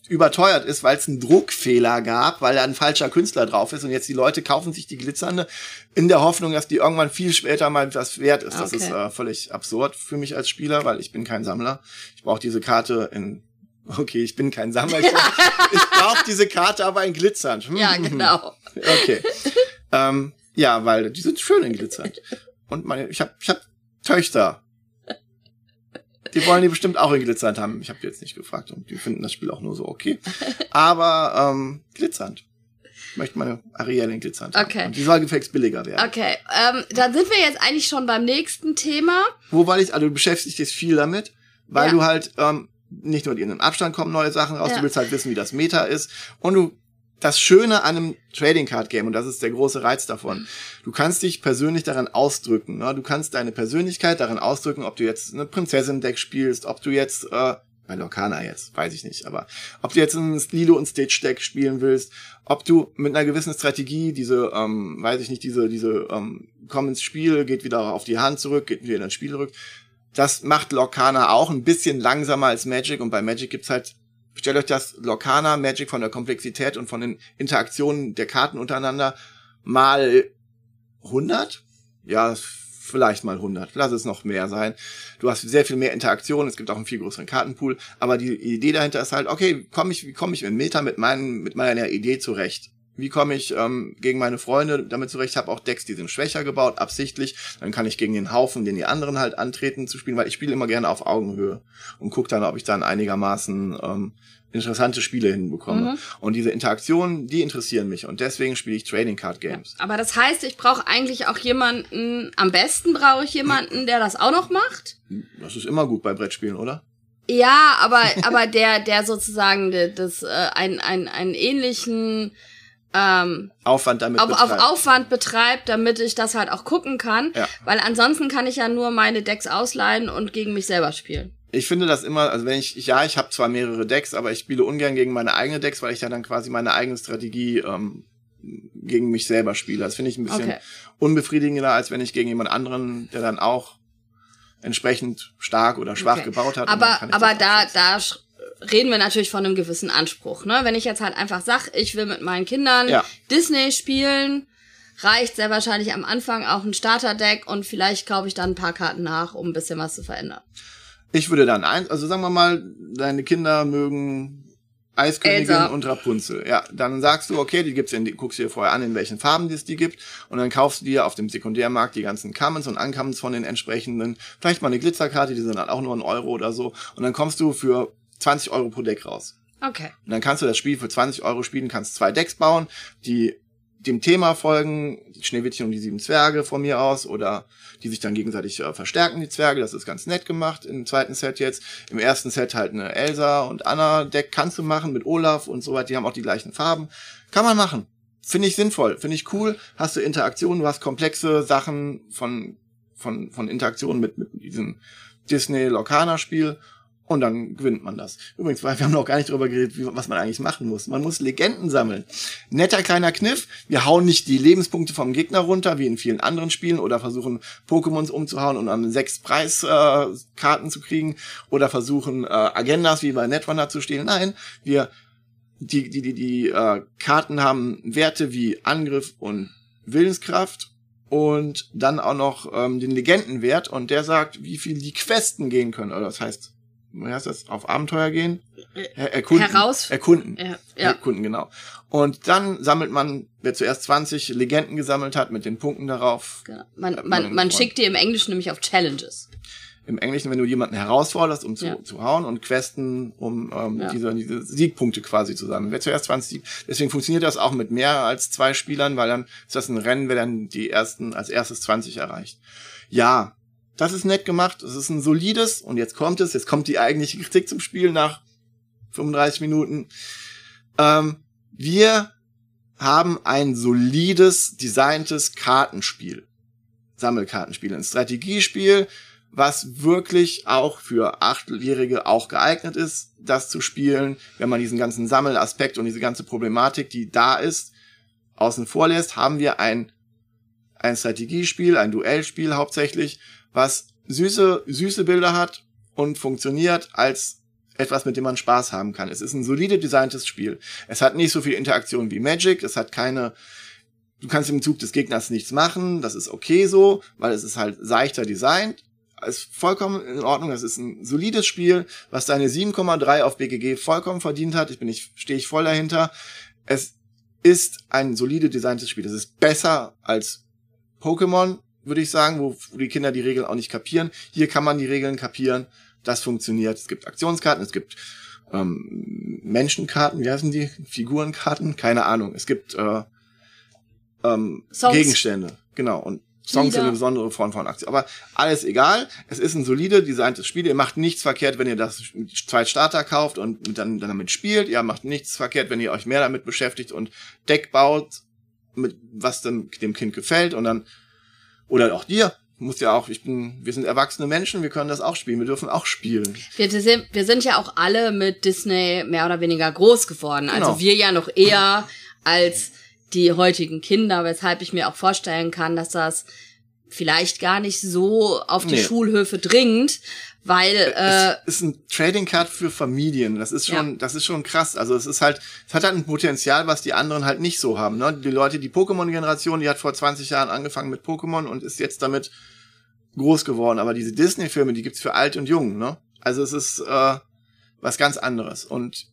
überteuert ist, weil es einen Druckfehler gab, weil da ein falscher Künstler drauf ist und jetzt die Leute kaufen sich die glitzernde in der Hoffnung, dass die irgendwann viel später mal was wert ist. Das Okay. ist äh, völlig absurd für mich als Spieler, weil ich bin kein Sammler. Ich brauche diese Karte in Okay, ich bin kein Sammler. Ich, [laughs] brauche diese Karte aber in glitzernd. Hm, Ja, genau. Okay. ähm, ja, weil die sind schön in glitzernd. [laughs] Und meine, ich habe ich hab Töchter. Die wollen die bestimmt auch in glitzernd haben. Ich habe jetzt nicht gefragt und die finden das Spiel auch nur so okay. Aber ähm, glitzernd. Ich möchte meine Ariel in glitzernd haben. Okay. Und die soll gefälligst billiger werden. Okay, ähm, dann sind wir jetzt eigentlich schon beim nächsten Thema. Wo weil ich, also du beschäftigst dich viel damit, weil Ja. du halt ähm, nicht nur in einem Abstand kommen neue Sachen raus, Ja. du willst halt wissen, wie das Meta ist. Und du, das Schöne an einem Trading Card Game, und das ist der große Reiz davon, du kannst dich persönlich daran ausdrücken. Ne? Du kannst deine Persönlichkeit daran ausdrücken, ob du jetzt eine Prinzessin-Deck spielst, ob du jetzt, äh, bei Lokana jetzt, weiß ich nicht, aber ob du jetzt ein Lilo und Stitch Deck spielen willst, ob du mit einer gewissen Strategie diese, ähm, weiß ich nicht, diese, diese, ähm, komm ins Spiel, geht wieder auf die Hand zurück, geht wieder ins Spiel zurück. Das macht Lorcana auch ein bisschen langsamer als Magic und bei Magic gibt's halt, stellt euch das Lorcana Magic von der Komplexität und von den Interaktionen der Karten untereinander mal 100? Ja, vielleicht mal 100, lass es noch mehr sein. Du hast sehr viel mehr Interaktion, es gibt auch einen viel größeren Kartenpool, aber die Idee dahinter ist halt, okay, komm ich, wie komme ich im Meta mit, meinen, mit meiner Idee zurecht? Wie komme ich ähm, gegen meine Freunde damit zurecht? Ich habe auch Decks, die sind schwächer gebaut, absichtlich. Dann kann ich gegen den Haufen, den die anderen halt antreten, zu spielen, weil ich spiele immer gerne auf Augenhöhe und gucke dann, ob ich dann einigermaßen ähm, interessante Spiele hinbekomme. Mhm. Und diese Interaktionen, die interessieren mich und deswegen spiele ich Trading Card Games. Ja, aber das heißt, ich brauche eigentlich auch jemanden, am besten brauche ich jemanden, der das auch noch macht? Das ist immer gut bei Brettspielen, oder? Ja, aber [laughs] aber der der sozusagen das äh, ein ein einen ähnlichen ähm, Aufwand damit auf, betreibt. auf Aufwand betreibt, damit ich das halt auch gucken kann, ja. weil ansonsten kann ich ja nur meine Decks ausleihen und gegen mich selber spielen ich finde das immer, also wenn ich, ich ja, ich habe zwar mehrere Decks, aber ich spiele ungern gegen meine eigenen Decks, weil ich ja dann quasi meine eigene Strategie ähm, gegen mich selber spiele. Das finde ich ein bisschen okay. unbefriedigender, als wenn ich gegen jemand anderen, der dann auch entsprechend stark oder schwach okay. gebaut hat. Aber, aber da, da reden wir natürlich von einem gewissen Anspruch. Ne? Wenn ich jetzt halt einfach sag, ich will mit meinen Kindern ja. Disney spielen, reicht sehr wahrscheinlich am Anfang auch ein Starterdeck und vielleicht kaufe ich dann ein paar Karten nach, um ein bisschen was zu verändern. Ich würde dann ein, also sagen wir mal, deine Kinder mögen Eiskönigin Elsa. und Rapunzel. Ja, dann sagst du, okay, die gibt's in, die, guckst dir vorher an, in welchen Farben es die gibt, und dann kaufst du dir auf dem Sekundärmarkt die ganzen Commons und Uncommons von den entsprechenden, vielleicht mal eine Glitzerkarte, die sind dann auch nur ein Euro oder so, und dann kommst du für 20 Euro pro Deck raus. Okay. Und dann kannst du das Spiel für 20 Euro spielen, kannst zwei Decks bauen, die dem Thema folgen, die Schneewittchen und die sieben Zwerge von mir aus, oder die sich dann gegenseitig äh, verstärken, die Zwerge. Das ist ganz nett gemacht im zweiten Set jetzt. Im ersten Set halt eine Elsa und Anna Deck kannst du machen mit Olaf und so weiter. Die haben auch die gleichen Farben. Kann man machen. Finde ich sinnvoll, finde ich cool. Hast du Interaktionen, du hast komplexe Sachen von, von, von Interaktionen mit, mit diesem Disney-Locana-Spiel und dann gewinnt man das. Übrigens, wir haben noch gar nicht darüber geredet, wie, was man eigentlich machen muss. Man muss Legenden sammeln. Netter kleiner Kniff. Wir hauen nicht die Lebenspunkte vom Gegner runter, wie in vielen anderen Spielen, oder versuchen Pokémons umzuhauen und an sechs Preiskarten äh, zu kriegen, oder versuchen äh, Agendas wie bei Netrunner zu stehlen. Nein, wir die die die die äh, Karten haben Werte wie Angriff und Willenskraft und dann auch noch ähm, den Legendenwert und der sagt, wie viel die Questen gehen können. Oder das heißt wie heißt das, auf Abenteuer gehen? Erkunden. Heraus. Erkunden. Ja, ja. Erkunden, genau. Und dann sammelt man, wer zuerst 20 Legenden gesammelt hat, mit den Punkten darauf. Genau. Man, man, man, man schickt die im Englischen nämlich auf Challenges. Im Englischen, wenn du jemanden herausforderst, um zu, ja. zu hauen und Questen, um ähm, ja. diese, diese Siegpunkte quasi zu sammeln. Wer zuerst 20 Sieg. Deswegen funktioniert das auch mit mehr als zwei Spielern, weil dann ist das ein Rennen, wer dann die ersten als erstes 20 erreicht. Ja, das ist nett gemacht, es ist ein solides, und jetzt kommt es, jetzt kommt die eigentliche Kritik zum Spiel nach 35 Minuten. Ähm, wir haben ein solides, designtes Kartenspiel. Sammelkartenspiel, ein Strategiespiel, was wirklich auch für Achtjährige auch geeignet ist, das zu spielen, wenn man diesen ganzen Sammelaspekt und diese ganze Problematik, die da ist, außen vor lässt, haben wir ein, ein Strategiespiel, ein Duellspiel hauptsächlich, was süße, süße Bilder hat und funktioniert als etwas, mit dem man Spaß haben kann. Es ist ein solide designtes Spiel. Es hat nicht so viel Interaktion wie Magic. Es hat keine, du kannst im Zug des Gegners nichts machen. Das ist okay so, weil es ist halt seichter designt. Es ist vollkommen in Ordnung. Es ist ein solides Spiel, was seine 7,3 auf BGG vollkommen verdient hat. Ich bin ich, stehe ich voll dahinter. Es ist ein solide designtes Spiel. Es ist besser als Pokémon würde ich sagen, wo, wo die Kinder die Regeln auch nicht kapieren. Hier kann man die Regeln kapieren. Das funktioniert. Es gibt Aktionskarten, es gibt ähm, Menschenkarten, wie heißen die? Figurenkarten? Keine Ahnung. Es gibt äh, ähm, Gegenstände. Genau. Und Songs sind eine besondere Form von Aktion. Aber alles egal. Es ist ein solide designtes Spiel. Ihr macht nichts verkehrt, wenn ihr das zwei Starter kauft und dann, dann damit spielt. Ihr macht nichts verkehrt, wenn ihr euch mehr damit beschäftigt und Deck baut, mit was dem, dem Kind gefällt und dann oder auch dir. Muss ja auch, ich bin, wir sind erwachsene Menschen, wir können das auch spielen, wir dürfen auch spielen. Wir sind, wir sind ja auch alle mit Disney mehr oder weniger groß geworden. Also genau. wir ja noch eher als die heutigen Kinder, weshalb ich mir auch vorstellen kann, dass das vielleicht gar nicht so auf die nee. Schulhöfe dringt, weil äh, es ist ein Trading Card für Familien. Das ist schon, ja. das ist schon krass. Also es ist halt, es hat halt ein Potenzial, was die anderen halt nicht so haben. Ne? Die Leute, die Pokémon-Generation, die hat vor 20 Jahren angefangen mit Pokémon und ist jetzt damit groß geworden, aber diese Disney-Filme, die gibt's für alt und jung, ne? Also es ist äh, was ganz anderes. Und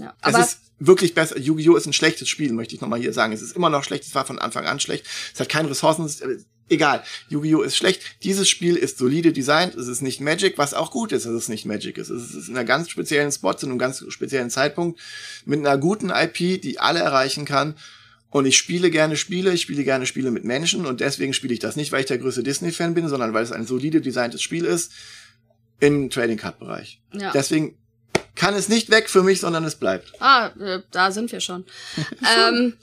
Ja, es aber ist wirklich besser. Yu-Gi-Oh! ist ein schlechtes Spiel, möchte ich nochmal hier sagen. Es ist immer noch schlecht, es war von Anfang an schlecht. Es hat keine Ressourcen, es- äh, egal. Yu-Gi-Oh! ist schlecht. Dieses Spiel ist solide designt, es ist nicht Magic, was auch gut ist, dass es nicht Magic ist. Es ist in einer ganz speziellen Spot, zu einem ganz speziellen Zeitpunkt, mit einer guten IP, die alle erreichen kann. Und ich spiele gerne Spiele, ich spiele gerne Spiele mit Menschen und deswegen spiele ich das nicht, weil ich der größte Disney-Fan bin, sondern weil es ein solide designtes Spiel ist im Trading Card Bereich. Ja. Deswegen kann es nicht weg für mich, sondern es bleibt. Ah, äh, da sind wir schon. [laughs] ähm,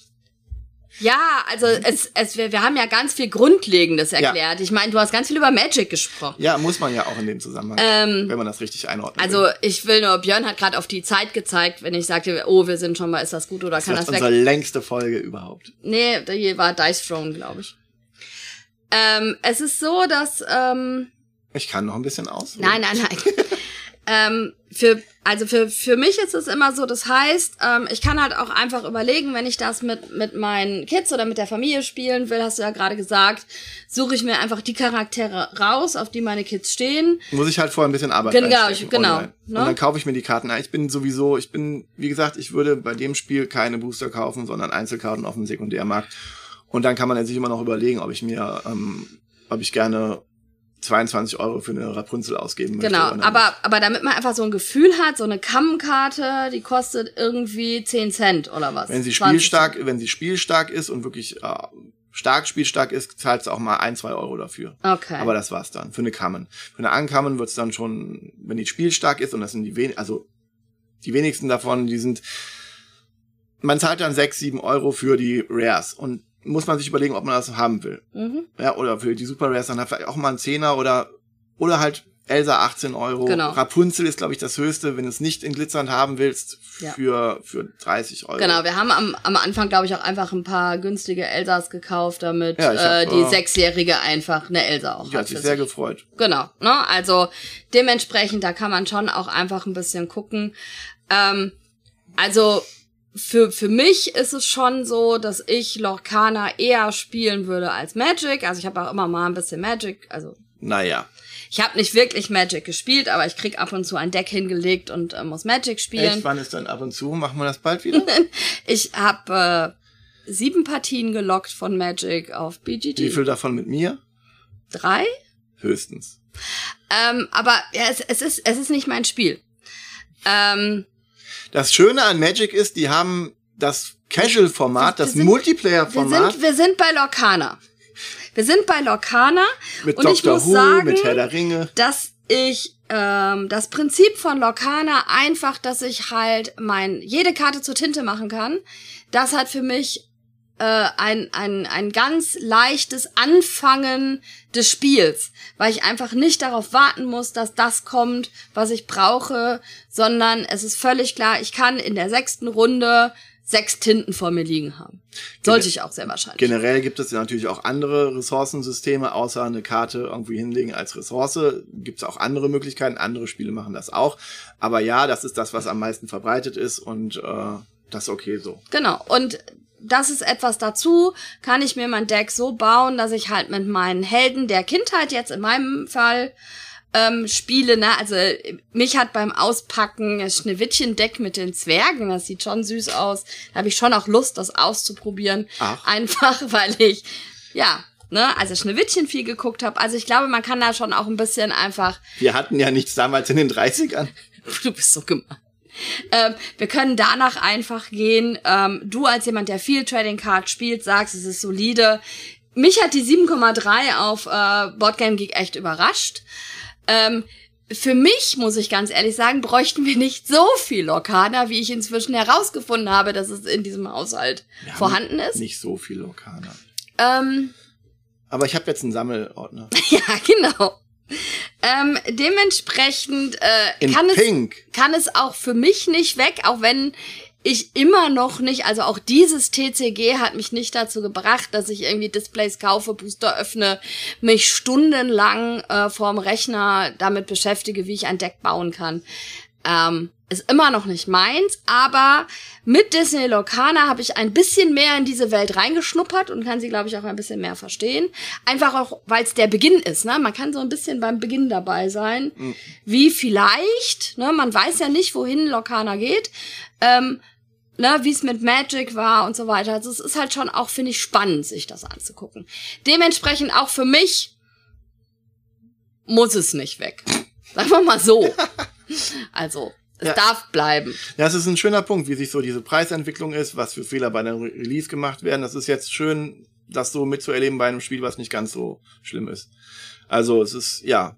ja, also es, es, wir, wir haben ja ganz viel Grundlegendes erklärt. Ich meine, du hast ganz viel über Magic gesprochen. Ja, muss man ja auch in dem Zusammenhang, Ähm, wenn man das richtig einordnet. Also ich will nur, Björn hat gerade auf die Zeit gezeigt, wenn ich sagte, oh, wir sind schon mal, ist das gut oder das kann ist das weg? unsere längste Folge überhaupt. Nee, da hier war Dice Throne, glaube ich. Ähm, es ist so, dass ähm, Ich kann noch ein bisschen aus. Nein, nein, nein. [laughs] ähm, für, also für, für mich ist es immer so, das heißt, ähm, ich kann halt auch einfach überlegen, wenn ich das mit, mit meinen Kids oder mit der Familie spielen will, hast du ja gerade gesagt, suche ich mir einfach die Charaktere raus, auf die meine Kids stehen. Muss ich halt vorher ein bisschen Arbeit Genau, ich- genau, ne? Und dann kaufe ich mir die Karten. Ich bin sowieso, ich bin, wie gesagt, ich würde bei dem Spiel keine Booster kaufen, sondern Einzelkarten auf dem Sekundärmarkt. Und dann kann man sich immer noch überlegen, ob ich mir, ähm, ob ich gerne 22 Euro für eine Rapunzel ausgeben möchte. Genau, aber, aber damit man einfach so ein Gefühl hat, so eine Kammenkarte, die kostet irgendwie 10 Cent oder was. Wenn sie 20 spielstark, wenn sie spielstark ist und wirklich äh, stark spielstark ist, zahlst du auch mal ein, zwei Euro dafür. Okay. Aber das war's dann. Für eine Kammen. Für eine Ankammen wird's dann schon, wenn die spielstark ist, und das sind die wen also die wenigsten davon, die sind, man zahlt dann sechs, sieben Euro für die Rares und muss man sich überlegen, ob man das haben will. mhm. Ja, oder für die Super Rares dann vielleicht auch mal ein Zehner oder, oder halt Elsa 18 Euro. Genau. Rapunzel ist, glaube ich, das höchste, wenn du es nicht in Glitzern haben willst, Ja. für, für 30 Euro. Genau, wir haben am, am Anfang, glaube ich, auch einfach ein paar günstige Elsas gekauft, damit Ja, hab, äh, die äh, Sechsjährige einfach eine Elsa auch Die hat. hat sich für sehr sich. gefreut. Genau, ne? Also dementsprechend, da kann man schon auch einfach ein bisschen gucken. Ähm, also für, für mich ist es schon so, dass ich Lorcana eher spielen würde als Magic. Also ich habe auch immer mal ein bisschen Magic, also Naja. ich habe nicht wirklich Magic gespielt, aber ich krieg ab und zu ein Deck hingelegt und äh, muss Magic spielen. Echt, wann ist dann ab und zu? Machen wir das bald wieder? [laughs] Ich habe äh, sieben Partien gelockt von Magic auf BGG. Wie viel davon mit mir? Drei? Höchstens. Ähm, aber ja, es, es, ist, es ist nicht mein Spiel. Ähm, Das Schöne an Magic ist, die haben das Casual-Format, das sind- wir, Multiplayer-Format sind, wir sind bei Lorcana. Wir sind bei Lorcana mit und ich Doctor muss Who, sagen, mit Herr der Ringe. dass ich ähm, das Prinzip von Lorcana einfach, dass ich halt mein jede Karte zur Tinte machen kann, das hat für mich äh, ein, ein, ein ganz leichtes Anfangen des Spiels, weil ich einfach nicht darauf warten muss, dass das kommt, was ich brauche, sondern es ist völlig klar, ich kann in der sechsten Runde sechs Tinten vor mir liegen haben. Sollte ich auch sehr wahrscheinlich. Generell gibt es ja natürlich auch andere Ressourcensysteme, außer eine Karte irgendwie hinlegen als Ressource. Gibt es auch andere Möglichkeiten. Andere Spiele machen das auch. Aber ja, das ist das, was am meisten verbreitet ist und äh, das ist okay so. Genau. Und das ist etwas dazu, kann ich mir mein Deck so bauen, dass ich halt mit meinen Helden der Kindheit jetzt in meinem Fall ähm, spiele, ne? Also mich hat beim Auspacken das Schneewittchen-Deck mit den Zwergen, das sieht schon süß aus. Da habe ich schon auch Lust, das auszuprobieren. Ach. Einfach, [laughs] weil ich, ja, ne, also Schneewittchen viel geguckt habe. Also ich glaube, man kann da schon auch ein bisschen einfach Wir hatten ja nichts damals in den 30ern. [laughs] Du bist so gemein. Ähm, wir können danach einfach gehen. Ähm, du als jemand, der viel Trading Card spielt, sagst, es ist solide. Mich hat die 7,3 auf äh, Boardgame Geek echt überrascht. Ähm, für mich, muss ich ganz ehrlich sagen, bräuchten wir nicht so viel Lokana, wie ich inzwischen herausgefunden habe, dass es in diesem Haushalt vorhanden ist. Nicht so viel Lokana. Ähm, Aber ich habe jetzt einen Sammelordner. [laughs] ja, genau. Ähm, dementsprechend äh, kann es Pink. kann es auch für mich nicht weg, auch wenn ich immer noch nicht, also auch dieses TCG hat mich nicht dazu gebracht, dass ich irgendwie Displays kaufe, Booster öffne, mich stundenlang äh, vorm Rechner damit beschäftige, wie ich ein Deck bauen kann. Ähm, ist immer noch nicht meins, aber mit Disney Locana habe ich ein bisschen mehr in diese Welt reingeschnuppert und kann sie, glaube ich, auch ein bisschen mehr verstehen. Einfach auch, weil es der Beginn ist. Ne? Man kann so ein bisschen beim Beginn dabei sein. Mhm. Wie vielleicht, ne? man weiß ja nicht, wohin Locana geht. Ähm, ne, wie es mit Magic war und so weiter. Also es ist halt schon auch, finde ich, spannend, sich das anzugucken. Dementsprechend auch für mich muss es nicht weg. Sagen wir mal so. [laughs] [laughs] Also, es ja. darf bleiben. Ja, es ist ein schöner Punkt, wie sich so diese Preisentwicklung ist, was für Fehler bei einem Release gemacht werden. Das ist jetzt schön, das so mitzuerleben bei einem Spiel, was nicht ganz so schlimm ist. Also, es ist, ja.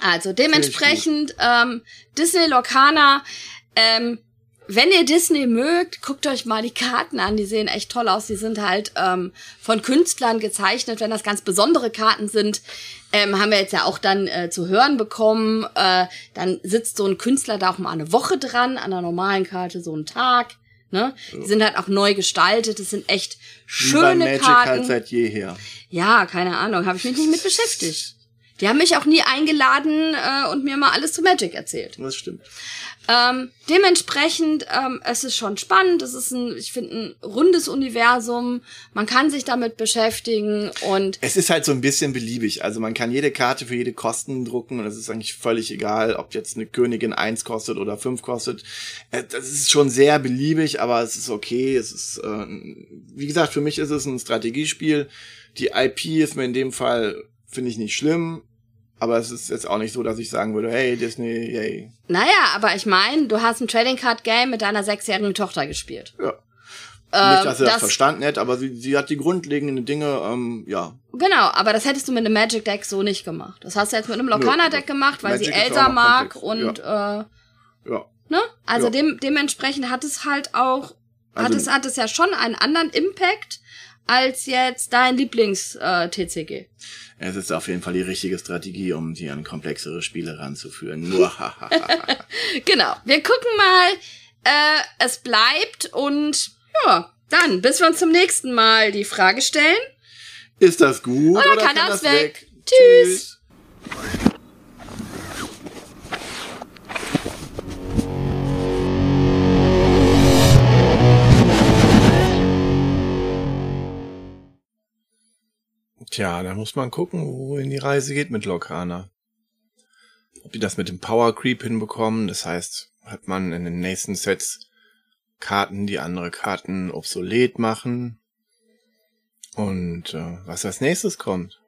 Also, dementsprechend, ähm, Disney Locana, ähm, wenn ihr Disney mögt, guckt euch mal die Karten an. Die sehen echt toll aus. Die sind halt ähm, von Künstlern gezeichnet. Wenn das ganz besondere Karten sind, ähm, haben wir jetzt ja auch dann äh, zu hören bekommen. Äh, dann sitzt so ein Künstler da auch mal eine Woche dran, an der normalen Karte so einen Tag. Ne? Die sind halt auch neu gestaltet. Das sind echt schöne Wie bei Magic Karten. halt seit jeher. Ja, keine Ahnung. Habe ich mich nicht mit beschäftigt. Die haben mich auch nie eingeladen äh, und mir mal alles zu Magic erzählt. Das stimmt. Ähm, dementsprechend, ähm, es ist schon spannend. Es ist ein, ich finde, ein rundes Universum. Man kann sich damit beschäftigen und. Es ist halt so ein bisschen beliebig. Also man kann jede Karte für jede Kosten drucken und es ist eigentlich völlig egal, ob jetzt eine Königin eins kostet oder fünf kostet. Äh, das ist schon sehr beliebig, aber es ist okay. Es ist, äh, wie gesagt, für mich ist es ein Strategiespiel. Die IP ist mir in dem Fall finde ich nicht schlimm. Aber es ist jetzt auch nicht so, dass ich sagen würde, hey, Disney, yay. Naja, aber ich meine, du hast ein Trading Card Game mit deiner sechsjährigen Tochter gespielt. Ja. Ähm, nicht, dass sie das, das verstanden hätte, aber sie, sie hat die grundlegenden Dinge, ähm, ja. Genau, aber das hättest du mit einem Magic Deck so nicht gemacht. Das hast du jetzt mit einem Locana Deck gemacht, weil Magic sie Elsa mag komplex. und ja. äh, ja. Ne? Also ja. dem, dementsprechend hat es halt auch, also, hat es, hat es ja schon einen anderen Impact als jetzt dein Lieblings-TCG. Äh, es ist auf jeden Fall die richtige Strategie, um die an komplexere Spiele ranzuführen. [laughs] Nur Genau. Wir gucken mal. Äh, es bleibt und ja, dann, bis wir uns zum nächsten Mal die Frage stellen. Ist das gut oder, oder kann, kann das weg? weg? Tschüss. Tschüss. Tja, da muss man gucken, wohin die Reise geht mit Locana. Ob die das mit dem Power Creep hinbekommen, das heißt, hat man in den nächsten Sets Karten, die andere Karten obsolet machen. Und äh, was als nächstes kommt.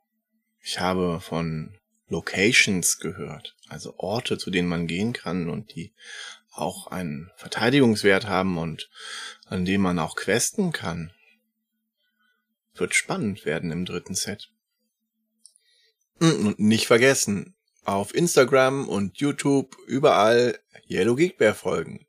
Ich habe von Locations gehört, also Orte, zu denen man gehen kann und die auch einen Verteidigungswert haben und an denen man auch questen kann. Wird spannend werden im dritten Set. Und nicht vergessen, auf Instagram und YouTube überall Yellow Geek Bear folgen.